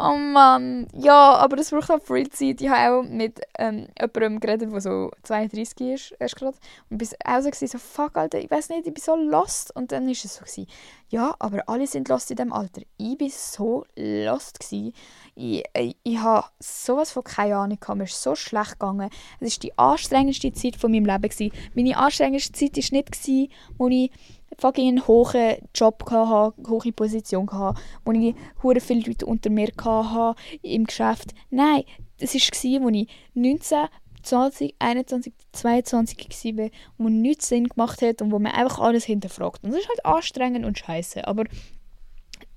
Oh Mann. Ja, aber das braucht auch Freizeit. Ich habe auch mit ähm, jemandem geredet, der so 32 ist, erst gerade. Und bis auch so, so, fuck, Alter, ich weiß nicht, ich bin so lost. Und dann war es so, gewesen, ja, aber alle sind lost in diesem Alter. Ich war so lost. Gewesen. Ich, ich, ich habe sowas von keine Ahnung gehabt. Mir ist so schlecht gegangen. Es war die anstrengendste Zeit von meinem Leben. Gewesen. Meine anstrengendste Zeit war nicht, gewesen, wo ich fucking hohen Job eine hohe Position hatte, wo ich hure viele Leute unter mir hatte im Geschäft. Nein, das war, als ich 19, 20, 21, 22 war, wo nichts Sinn gemacht hat und wo man einfach alles hinterfragt. Und das ist halt anstrengend und scheiße, aber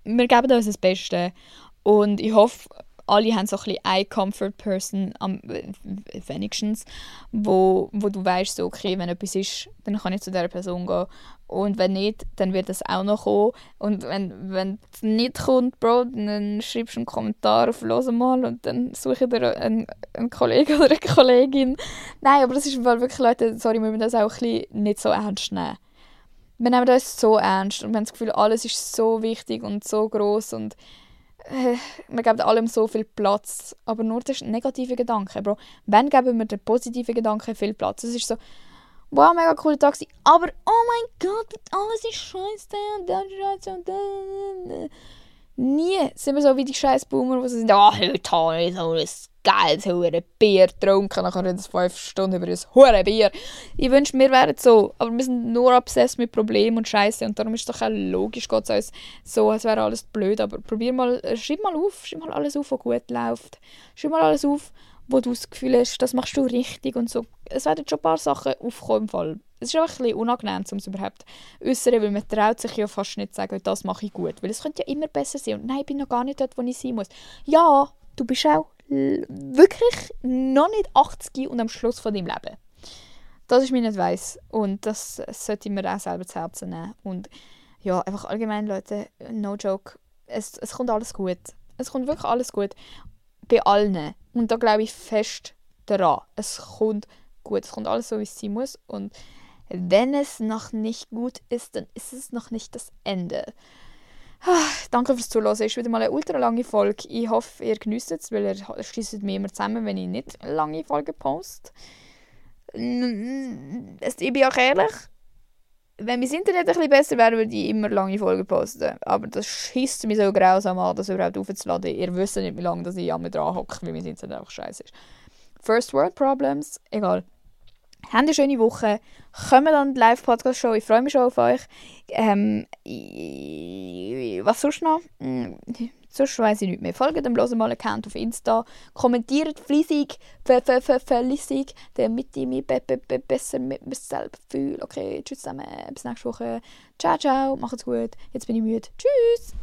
wir geben uns das Beste und ich hoffe, alle haben so ein eine Comfort Person am wenigstens, wo, wo du weißt, so, okay, wenn etwas ist, dann kann ich zu dieser Person gehen und wenn nicht, dann wird es auch noch kommen. Und wenn, wenn es nicht kommt, Bro, dann schreibst du einen Kommentar auf «Los mal» und dann suche ich dir einen, einen Kollegen oder eine Kollegin. Nein, aber das ist wirklich, Leute, sorry, wir müssen das auch ein nicht so ernst nehmen. Wir nehmen das so ernst und wir haben das Gefühl, alles ist so wichtig und so groß und wir geben allem so viel Platz. Aber nur der negative Gedanke, Bro. Wann geben wir den positiven Gedanken viel Platz? Es ist so wow, mega cooler Tag. Aber, oh mein Gott, alles ist scheiße und das ist scheiße und das. Nie sind wir so wie die scheiß Boomer, die sind, ah, oh, heute habe ich ein geiles hure Bier getrunken. Kann ich das fünf Stunden über ein hure Bier. Ich wünschte, wir wären so. Aber wir sind nur obsessed mit Problemen und Scheiße. Und darum ist es doch auch logisch, es uns so, als wäre alles blöd. Aber probier mal, schreib mal auf, schreib mal alles auf, was gut läuft. Schreib mal alles auf, wo du das Gefühl hast, das machst du richtig und so. Es werden schon ein paar Sachen aufkommen im Fall. Es ist einfach ein bisschen unangenehm, um es überhaupt äußern, weil man traut sich ja fast nicht zu sagen, das mache ich gut. Weil es könnte ja immer besser sein. Und nein, ich bin noch gar nicht dort, wo ich sein muss. Ja, du bist auch wirklich noch nicht 80 und am Schluss von deinem Leben. Das ist mein Advice. Und das sollte mir auch selber zu Herzen nehmen. Und ja, einfach allgemein, Leute, no joke, es, es kommt alles gut. Es kommt wirklich alles gut bei allen. Und da glaube ich fest daran. Es kommt gut. Es kommt alles so, wie es sein muss. Und wenn es noch nicht gut ist, dann ist es noch nicht das Ende. Ah, danke fürs Zuhören. Es ist wieder mal eine ultra lange Folge. Ich hoffe, ihr genießt es, weil ihr schließt mir immer zusammen, wenn ich nicht lange Folgen poste. Ich bin auch ehrlich, wenn mein Internet bisschen besser wäre, würde ich immer lange Folgen posten. Aber das schießt mich so grausam an, das überhaupt aufzuladen. Ihr wisst nicht, wie lange dass ich an mir dran hocke, weil mein Internet einfach scheiße ist. First World Problems, egal. Habt eine schöne Woche. Kommt an die Live-Podcast-Show. Ich freue mich schon auf euch. Ähm, was sonst noch? Hm, sonst weiss ich nicht mehr. Folgt dem bloß mal Account auf Insta. Kommentiert fleissig, fleissig, damit ich mich be be be besser mit mir selber fühle. Okay, tschüss zusammen. Bis nächste Woche. Ciao, ciao. Macht's gut. Jetzt bin ich müde. Tschüss.